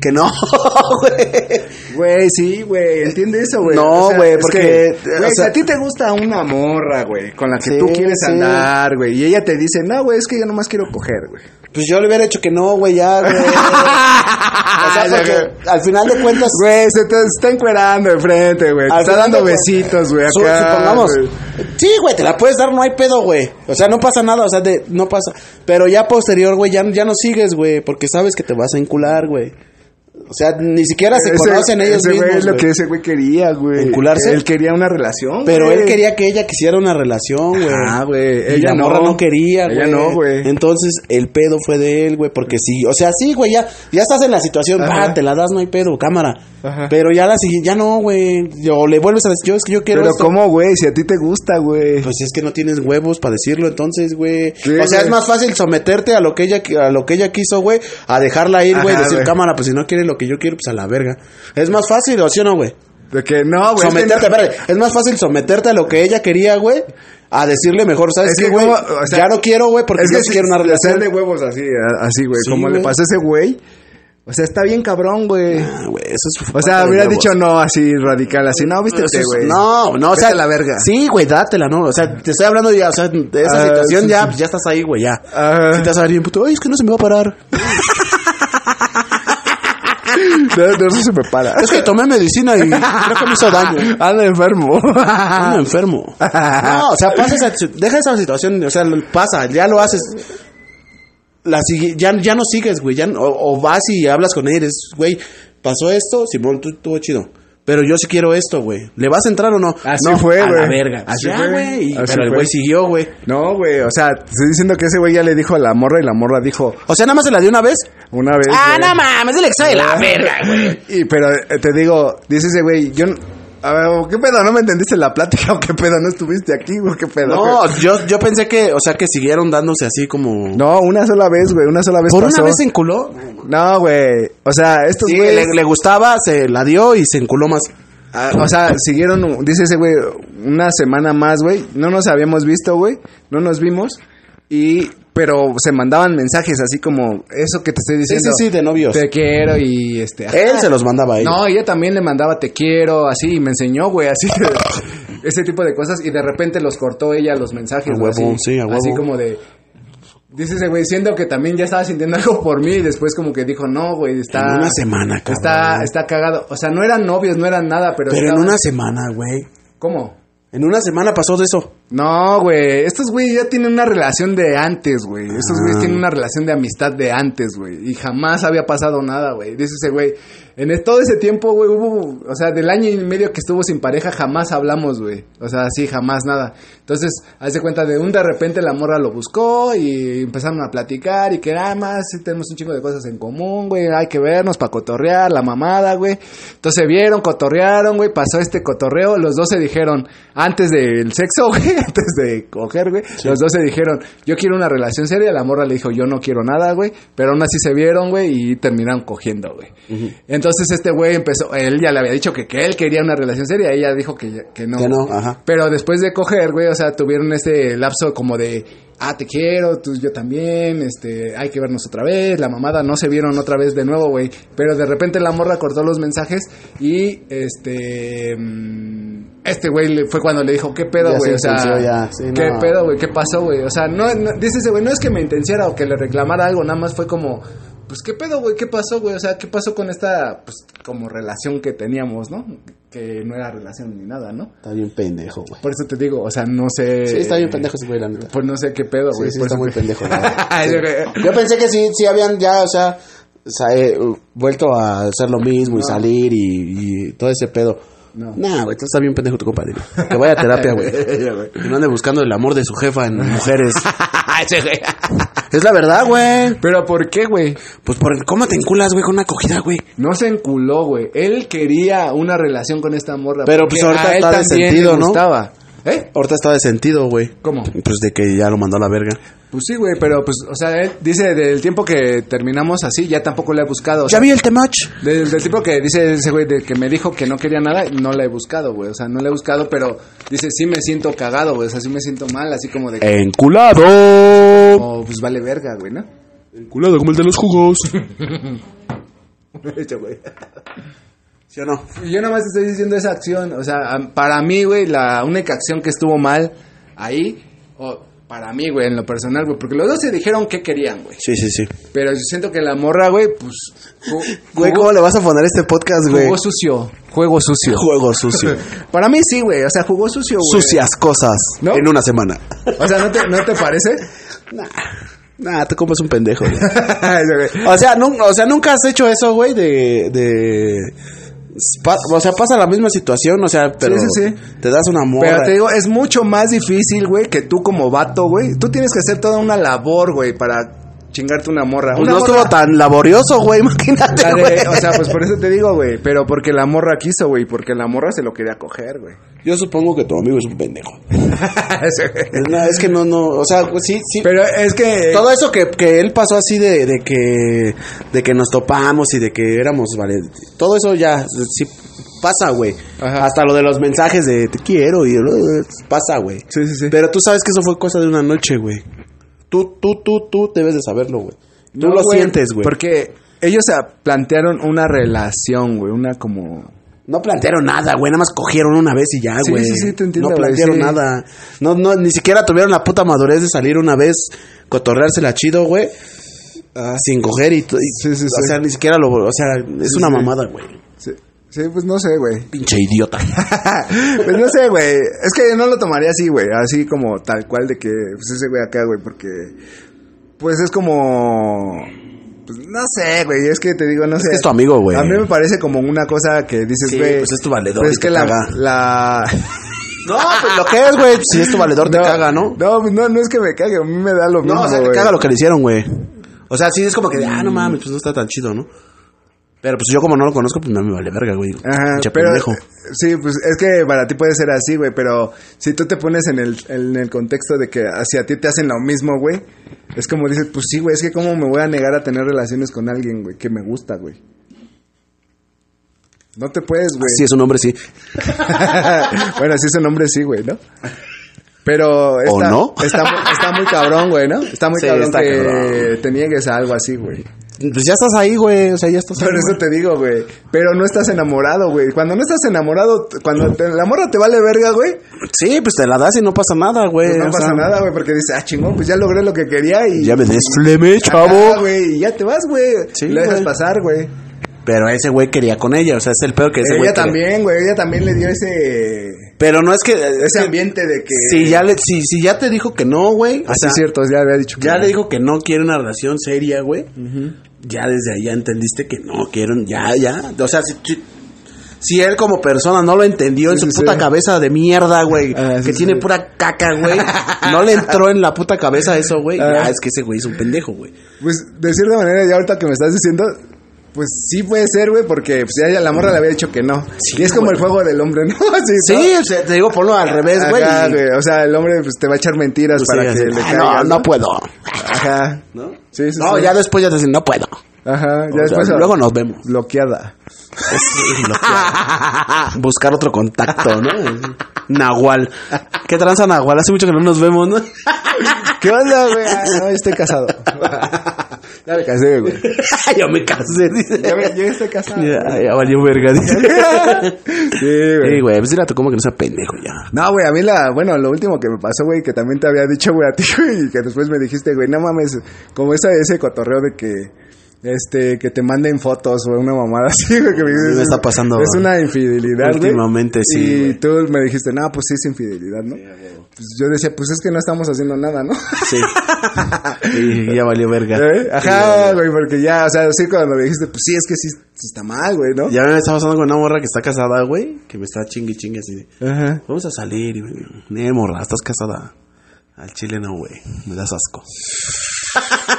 Que no, güey. Güey, sí, güey, entiende eso, güey. No, güey, es porque, que, o güey, si sea- a ti te gusta una morra, güey, con la que Sí, tú quieres sí. andar, güey, y ella te dice, no, güey, es que yo nomás quiero coger, güey. Pues yo le hubiera hecho que no, güey, ya, güey. o sea, porque al final de cuentas, Güey, se te está encuerando enfrente, güey. Te Al está dando de- besitos, güey, acá. supongamos. güey. Sí, güey, te la puedes dar, no hay pedo, güey. O sea, no pasa nada, o sea, de, no pasa. Pero ya posterior, güey, ya, ya no sigues, güey, porque sabes que te vas a encular, güey. O sea, ni siquiera se Ese- conocen ellos ese güey mismos. es lo güey. que ese güey quería, güey. ¿Encularse? Él quería una relación, Pero güey. él quería que ella quisiera una relación, güey. Ah, güey. Y Ella la morra no quería, güey. Ella no, güey. Entonces, el pedo fue de él, güey. Porque sí, o sea, sí, güey, ya, ya estás en la situación. Va, te la das, no hay pedo, cámara. Ajá. Pero ya la siguiente, ya no, güey. O le vuelves a decir, yo es que yo quiero Pero esto. ¿cómo, güey? Si a ti te gusta, güey. Pues es que no tienes huevos para decirlo, entonces, güey. Sí, o sea, güey. es más fácil someterte a lo que ella a lo que ella quiso, güey, a dejarla ir, güey, Ajá, decir, güey. cámara, pues si no quiere lo que yo quiero, pues a la verga. Es más fácil, ¿o sí o no, güey? De que no, güey. es que Someterte, no- espérate, es más fácil someterte a lo que ella quería, güey, a decirle mejor, ¿sabes Es qué, que güey? como, o sea, ya no quiero, güey, porque es yo que sí quiero una relación. Hacer de huevos así, así, güey. Sí, como le pasó a ese güey. O sea, está bien cabrón, güey. Ah, güey, eso es O sea, hubiera dicho no así radical, así, no, vístete, es- güey. No, no, o sea, la verga. Sí, güey, dátela, ¿no? O sea, te estoy hablando ya, o sea, de esa Ah, situación sí, ya, pues ya estás ahí, güey, ya. Ajá. Si te vas a ver bien puto, ay, es que no se me va a parar. Eso se me para. Es que tomé medicina y creo que me hizo daño. Anda enfermo. Ando enfermo. No, o sea, pasa esa, deja esa situación, o sea, pasa, ya lo haces. La ya, ya no sigues, güey, ya, no- o, o vas y hablas con él, es, güey, pasó esto, Simón, tú estuvo chido. Pero yo sí quiero esto, güey. ¿Le vas a entrar o no? Así no, fue, a la güey. verga. Así Ya, fue. güey. Pero el güey siguió, güey. No, güey, o sea, te estoy diciendo que ese güey ya le dijo a la morra y la morra dijo O sea, nada más se la dio una vez. una vez. Ah, güey. no mames, el examen de la verga, güey. Y pero eh, te digo, dice ese güey, yo a ver, ¿qué pedo? ¿No me entendiste la plática o qué pedo? ¿No estuviste aquí o qué pedo? No, yo, yo pensé que, o sea, que siguieron dándose así como... No, una sola vez, güey, una sola vez ¿Por pasó. una vez se enculó? No, güey. O sea, estos Sí, le gustaba, se la dio y se enculó más. Ah, o sea, siguieron, dice ese güey, una semana más, güey. No nos habíamos visto, güey. No nos vimos. Y, pero se mandaban mensajes así como eso que te estoy Sí, diciendo. sí, sí, de novios. Te quiero y este. Él se los mandaba a ella. No, ella también le mandaba te quiero, así, y me enseñó, güey, así. ese tipo de cosas. Y de repente los cortó ella los mensajes, A huevo, así, sí, a huevo. Así como de. Dice ese güey, siendo que también ya estaba sintiendo algo por mí. Y después, como que dijo, no, güey, está. En una semana, cabrón. Está, está cagado. O sea, no eran novios, no eran nada, pero. Pero en una semana, güey. ¿Cómo? En una semana pasó de eso. No, güey. Estos güeyes ya tienen una relación de antes, güey. Estos güeyes Ah. tienen una relación de amistad de antes, güey. Y jamás había pasado nada, güey. Dice ese güey. En todo ese tiempo, güey, hubo. O sea, del año y medio que estuvo sin pareja, jamás hablamos, güey. O sea, sí, jamás nada. Entonces, hace cuenta de un de repente la morra lo buscó y empezaron a platicar y que nada más sí tenemos un chingo de cosas en común, güey. Hay que vernos para cotorrear, la mamada, güey. Entonces vieron, cotorrearon, güey. Pasó este cotorreo. Los dos se dijeron, antes del sexo, güey, antes de coger, güey. Los dos se dijeron, yo quiero una relación seria. La morra le dijo, yo no quiero nada, güey. Pero aún así se vieron, güey, y terminaron cogiendo, güey. Entonces este güey empezó, él ya le había dicho que, que él quería una relación seria. Ella dijo que, que no. Que no, ajá. Pero después de coger, güey, o sea, tuvieron ese lapso como de, ah, te quiero, tú, yo también, este, hay que vernos otra vez, la mamada, no se vieron otra vez de nuevo, güey. Pero de repente la morra cortó los mensajes y, este, mm, este güey fue cuando le dijo, ¿qué pedo, güey? O sea, sí, ¿qué no. pedo, güey? ¿Qué pasó, güey? O sea, no, no- dice ese güey, no es que me intenciara o que le reclamara algo, nada más fue como... Pues qué pedo, güey, qué pasó, güey, o sea, qué pasó con esta, pues, como relación que teníamos, ¿no? Que no era relación ni nada, ¿no? Está bien pendejo, güey. Por eso te digo, o sea, no sé. Sí, está bien pendejo ese güey, la neta. Pues no sé qué pedo, güey. sí, está muy pendejo. Sí. güey. Yo pensé que sí, sí habían ya, o sea, o sea, eh, vuelto a hacer lo mismo y salir y, y todo ese pedo. No. Nah, güey, tú está bien pendejo tu compadre. Que vaya a terapia, güey. Güey. Que no ande buscando el amor de su jefa en mujeres. es la verdad, güey. Pero ¿por qué, güey? Pues por cómo te enculas, güey, con una acogida, güey. No se enculó, güey. Él quería una relación con esta morra. Pero, pues, ahorita está de sentido, ¿no? gustaba. ¿Eh? Ahorita está de sentido, güey. ¿Cómo? Pues de que ya lo mandó a la verga. Pues sí, güey, pero pues, o sea, él dice del tiempo que terminamos así, ya tampoco le he buscado. o Ya sea, vi el temach. Del, del tipo que dice ese güey de que me dijo que no quería nada, no la he buscado, güey. O sea, no la he buscado, pero dice, sí me siento cagado, güey. O sea, sí me siento mal, así como de que, Enculado. oh, pues vale verga, güey, ¿no? Enculado como el de los jugos. Hecho, güey. ¿Sí o no? Y yo nomás estoy diciendo esa acción. O sea, para mí, güey, la única acción que estuvo mal ahí, o para mí, güey, en lo personal, güey, porque los dos se dijeron qué querían, güey. Sí, sí, sí. Pero yo siento que la morra, güey, pues. Güey, ¿cómo le vas a poner este podcast, güey? Jugó sucio. Juego sucio. Juego sucio. Para mí sí, güey. O sea, jugó sucio, güey. Sucias cosas ¿No? en una semana. O sea, ¿no te, ¿no te parece? Nah, te compras un pendejo, güey. O sea, o sea, nunca has hecho eso, güey, de, de... o sea, pasa la misma situación, o sea, pero sí, sí. te das una morra. Pero te digo, es mucho más difícil, güey, que tú como vato, güey. Tú tienes que hacer toda una labor, güey, para chingarte una morra. Pues Una no morra- estuvo tan laborioso, güey, imagínate, güey. o sea, pues por eso te digo, güey. Pero porque la morra quiso, güey. Porque la morra se lo quería coger, güey. Yo supongo que tu amigo es un pendejo. No, es que no, no, o sea, pues sí, sí. pero es que. Todo eso que, que él pasó así de, de que de que nos topamos y de que éramos, vale, todo eso ya sí pasa, güey. Hasta lo de los mensajes de te quiero y pasa, güey. Sí, sí, sí. Pero tú sabes que eso fue cosa de una noche, güey. Tú, tú, tú, tú debes de saberlo, güey. Tú No, lo sientes, güey. Porque ellos se plantearon una relación, güey. Una como. No plantearon nada, güey. Nada más cogieron una vez y ya, Sí, güey. sí, sí, te entiendo, No plantearon sí. nada. No, no, ni siquiera tuvieron la puta madurez de salir una vez, cotorreársela chido, güey. Sin coger y, y- Sí, sí, O sí. sea, ni siquiera lo. O sea, es una sí. mamada, güey. Sí, sí, pues no sé, güey. Pinche idiota. pues no sé, güey. Es que no lo tomaría así, güey. Así como tal cual de que, pues ese güey acá, güey. Porque, pues es como... Pues no sé, güey, es que te digo, no sé. que es tu amigo, güey. A mí me parece como una cosa que dices, Sí, güey. pues es tu valedor pues es que te la, caga. la... No, pues lo que es, güey. Si es tu valedor, te caga, ¿no? No, pues no, no es que me cague, a mí me da lo mismo, No, o sea, te caga lo que le hicieron, güey. O sea, sí es como que, ah, no mames, pues no está tan chido, ¿no? Pero pues yo como no lo conozco, pues no me vale verga, güey. Ajá, pero sí, pues es que para ti puede ser así, güey, pero si tú te pones en el, en el contexto de que hacia ti te hacen lo mismo, güey, es como dices, pues sí, güey, es que cómo me voy a negar a tener relaciones con alguien, güey, que me gusta, güey. No te puedes, güey. Sí, es un hombre, sí. bueno, sí es un hombre, sí, güey, ¿no? Pero está, ¿O no? está, está muy cabrón, güey, ¿no? Está muy Sí, cabrón está que cabrón. te niegues a algo así, güey. Pues ya estás ahí, güey. O sea, ya estás ahí. Por eso te digo, güey. Pero no estás enamorado, güey. Cuando no estás enamorado, cuando te- la morra te vale verga, güey, Sí, pues te la das y no pasa nada, güey. pues no o pasa sea, nada, güey, porque dices, ah, chingón, pues ya logré lo que quería y... Ya me desfleme, chavo. güey, y ya te vas, güey. Sí, lo dejas güey. pasar, güey. Pero ese güey quería con ella. O sea, es el peor que ese güey Ella también, güey, ella también le dio ese... Pero no es que. es Ese que ambiente de que... Si ya, le, si, si ya te dijo que no, güey. Así sea, es cierto, ya había dicho que Ya no. le dijo que no quiere una relación seria, güey. Ya desde ahí ya entendiste que no quieren. Ya, ya. O sea, si, si, él como persona no lo entendió en su sí, puta cabeza de mierda, güey. Ah, sí, que tiene pura caca, güey. no le entró en la puta cabeza eso, güey. Ah. Ya es que ese güey es un pendejo, güey. Pues de cierta manera, ya ahorita que me estás diciendo, pues sí puede ser, güey, porque pues, ya la morra le había dicho que no. Sí, y es como el juego del hombre, ¿no? Sí, o sea, te digo, ponlo al revés, güey. O sea, el hombre pues, te va a echar mentiras pues, para sí, que le "Ah, caigas. no, no puedo. Ajá. ¿No? Sí, sí, no, sí. ya después ya te dicen, no puedo. Ajá, ya O sea, después. luego nos vemos. Bloqueada. Buscar otro contacto, ¿no? Nahual. ¿Qué tranza Nahual? Hace mucho que no nos vemos, ¿no? ¿Qué onda, güey? Ah, no, estoy casado. ya me casé, güey. Yo me casé, dice. Ya, me- yo estoy casado. Ya, ya valió verga, dice. Sí, güey. Sí, güey, pues dile a tu como que no sea pendejo ya. No, güey, a mí la, bueno, lo último que me pasó, güey, que también te había dicho, güey, a ti, güey, y que después me dijiste, güey, no mames, como esa, ese cotorreo de que, este, que te manden fotos o una mamada así, güey, que me dices, me está pasando Es una infidelidad, güey. últimamente, sí, Y güey. tú me dijiste, no, pues sí es infidelidad, ¿no? Pues yo decía, pues es que no estamos haciendo nada, ¿no? Sí. Y ya valió verga. ¿Eh? Ajá, güey, porque ya, o sea, sí cuando me dijiste, pues sí, es que sí, está mal, güey, ¿no? Ya me está pasando con una morra que está casada, güey. Que me está chingue chingue así de. Ajá. Vamos a salir. Y, me- morra, estás casada. Al chile no, güey. Me das asco.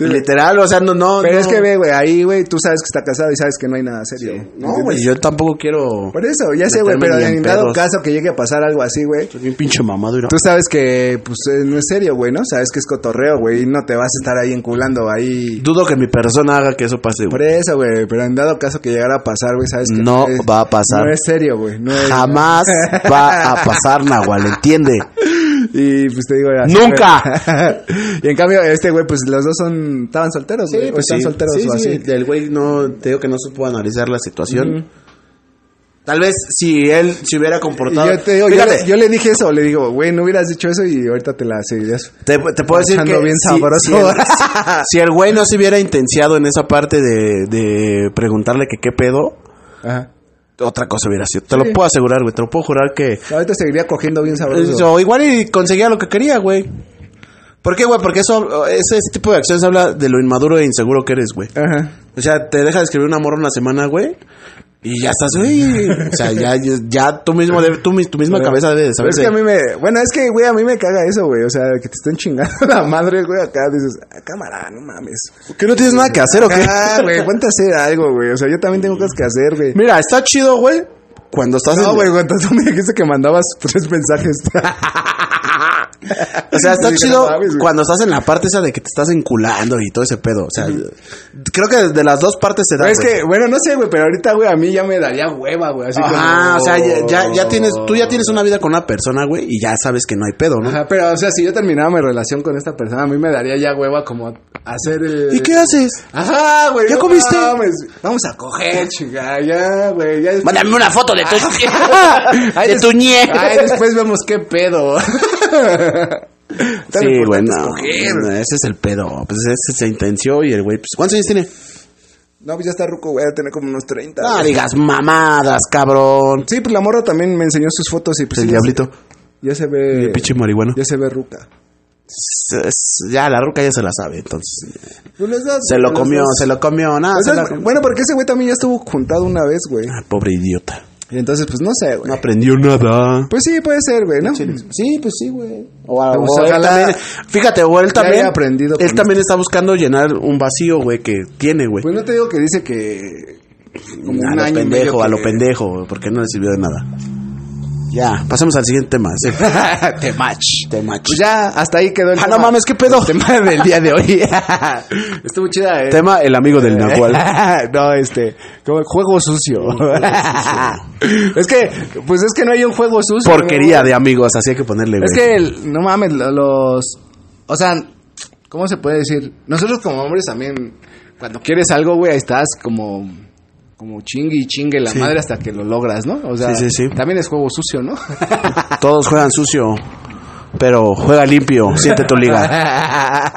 Literal, o sea, no, no. Pero no. es que ve, güey, ahí, güey, tú sabes que está casado y sabes que no hay nada serio. No, ¿entiendes? güey, yo tampoco quiero. Por eso, ya sé, güey, pero en dado caso que llegue a pasar algo así, güey, bien pinche mamado, tú sabes que, pues, eh, no es serio, güey, ¿no? Sabes que es cotorreo, güey, y no te vas a estar ahí enculando ahí. Dudo que mi persona haga que eso pase, Por güey. eso, güey, pero en dado caso que llegara a pasar, güey, sabes que... No es- va a pasar. No es serio, güey, no. Jamás va a pasar, Nahual, ¿entiende? Y pues te digo... así, ¡Nunca! güey. y en cambio, este güey, pues los dos son... Estaban solteros, güey, o están solteros pues Sí, o sí, así. El güey no, te digo que no supo analizar la situación. Tal vez si él se hubiera comportado. yo te digo, yo, le- yo le dije eso, le digo, güey, no hubieras dicho eso y ahorita te la seguirías. te, te puedo decir que bien si- sabroso. Si, el, si el güey no se hubiera intenciado en esa parte de, de preguntarle que qué pedo, Ajá. Otra cosa hubiera sido. Te Sí. lo puedo asegurar, güey. Te lo puedo jurar que. Ahorita seguiría cogiendo bien sabroso. O igual y conseguía lo que quería, güey. ¿Por qué, güey? Porque eso, ese, ese tipo de acciones habla de lo inmaduro e inseguro que eres, güey. Ajá. O sea, te deja de escribir un amor una semana, güey. Y ya estás, güey. O sea, ya, ya tú mismo, debe- tú, mis- tu misma cabeza debe saber. es que a mí me... Bueno, es que, güey, a mí me caga eso, güey. O sea, que te estén chingando la madre, güey, acá. Dices, ah, cámara, no mames. ¿Que no tienes nada que hacer o qué? Ah, güey, ponte a hacer algo, güey. O sea, yo también tengo cosas que hacer, güey. Mira, está chido, güey. Cuando estás No, en- güey, cuando tú me dijiste que mandabas tres mensajes. O sea, está chido cuando estás en la parte esa de que te estás enculando y todo ese pedo. O sea, creo que de las dos partes se da. Pero es que, bueno, no sé, güey, pero ahorita, güey, a mí ya me daría hueva, güey. Así como- o sea, ya, ya, ya tienes, tú ya tienes una vida con una persona, güey, y ya sabes que no hay pedo, ¿no? Ajá, pero, o sea, si yo terminaba mi relación con esta persona, a mí me daría ya hueva como hacer el... ¿Y qué haces? Ajá, güey. ¿Ya no comiste? mames. Vamos a coger, chica, ya, güey. Ya Mándame una foto de tu, de tu ñe. Ay, después vemos qué pedo. Sí, güey, importante es no. coger. no, Ese es el pedo. Pues ese se intenció y el güey, pues, ¿cuántos años tiene? No, pues ya está ruco, güey, a tener como unos 30. No digas mamadas, cabrón. Sí, pues la morra también me enseñó sus fotos y pues... el diablito. Ya se ve... el pinche marihuano. Ya se ve ruca. Ya la ruca ya se la sabe, entonces. Pues los dos, Se lo comió, se lo comió, nada. La- Bueno, porque ese güey también ya estuvo juntado una vez, güey. Ah, pobre idiota. Y entonces, pues no sé, güey. No aprendió nada. Pues sí, puede ser, güey, ¿no? Sí, pues sí, güey. O, a- o él también- fíjate, o él también. aprendido Él también está buscando llenar un vacío, güey, que tiene, güey. Pues no te digo que dice que. Como a un lo año pendejo, a que- lo pendejo, porque no le sirvió de nada. Ya, pasemos al siguiente tema. sí. Te match. Te match. Pues ya, hasta ahí quedó el Ah, tema. no mames, ¿qué pedo? El tema del día de hoy. Estuvo chida, eh. Tema el amigo del Nahual. no, este, como el juego sucio. es que, pues es que no hay un juego sucio. Porquería de amigos, así hay que ponerle. Es que, el- no mames, lo- los... O sea, ¿cómo se puede decir? Nosotros como hombres también, cuando quieres algo, güey, ahí estás como... Como chingue y chingue la Sí. madre hasta que lo logras, ¿no? O sea, Sí, sí, sí. también es juego sucio, ¿no? Todos juegan sucio, pero juega limpio, siente tu liga.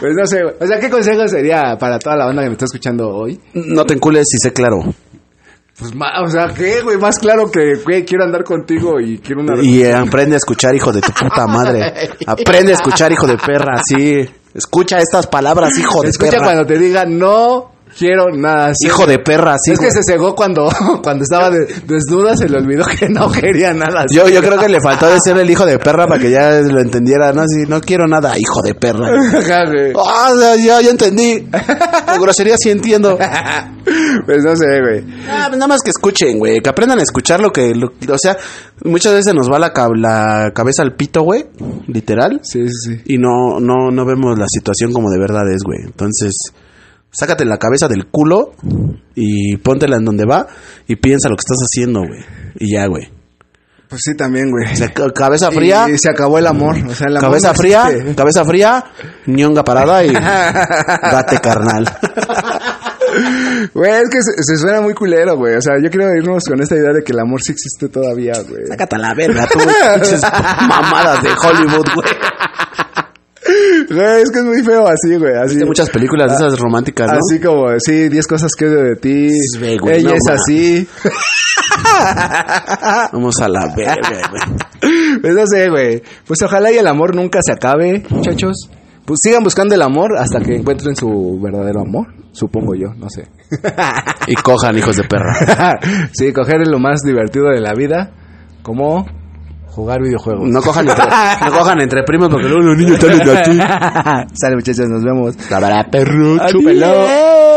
pues no sé. O sea, ¿qué consejo sería para toda la banda que me está escuchando hoy? No te encules y sé claro. Pues, o sea, ¿qué, güey? Más claro que, güey, quiero andar contigo y quiero una... Y eh, aprende a escuchar, hijo de tu puta madre. Aprende a escuchar, hijo de perra, sí. Escucha estas palabras, hijo de Escucha perra. cuando te diga, no quiero nada así. Hijo de perra, sí. es que se cegó cuando, cuando estaba de- desnuda, se le olvidó que no quería nada así. Yo, yo creo que le faltó decir el hijo de perra para que ya lo entendiera. No, sí, no quiero nada, hijo de perra. Ah, ya, ya, ya entendí. La grosería sí entiendo. Pues no sé, güey. Ah, pues nada más que escuchen, güey. Que aprendan a escuchar lo que. lo- o sea, muchas veces nos va la, la cabeza al pito, güey. Literal. Sí, sí, sí. Y no, no, no vemos la situación como de verdad es, güey. Entonces, sácate la cabeza del culo y póntela en donde va y piensa lo que estás haciendo, güey. Y ya, güey. Pues sí, también, güey. O sea, ca- cabeza fría. Y se acabó el amor. O sea, el amor Cabeza no fría, cabeza fría, ñonga parada y date carnal. Güey, es que se, se suena muy culero, güey. O sea, yo quiero irnos con esta idea de que el amor sí existe todavía, güey. Sácate a la verga, tú, mamadas de Hollywood, güey. Es que es muy feo así, güey. Así, Viste muchas películas de esas románticas, ¿no? Así como, sí, 10 cosas que odio de ti. Ella no, es así. Vamos a la verga, güey. Pues no sé, güey. Pues ojalá y el amor nunca se acabe, muchachos. Pues sigan buscando el amor hasta que encuentren su verdadero amor. Supongo yo, no sé. Y cojan, hijos de perra. sí, coger es lo más divertido de la vida. Como jugar videojuegos. No cojan entre, no cojan entre primos porque luego los niños están en ti. Sale, muchachos, nos vemos. La verdad, perro, chúpelo.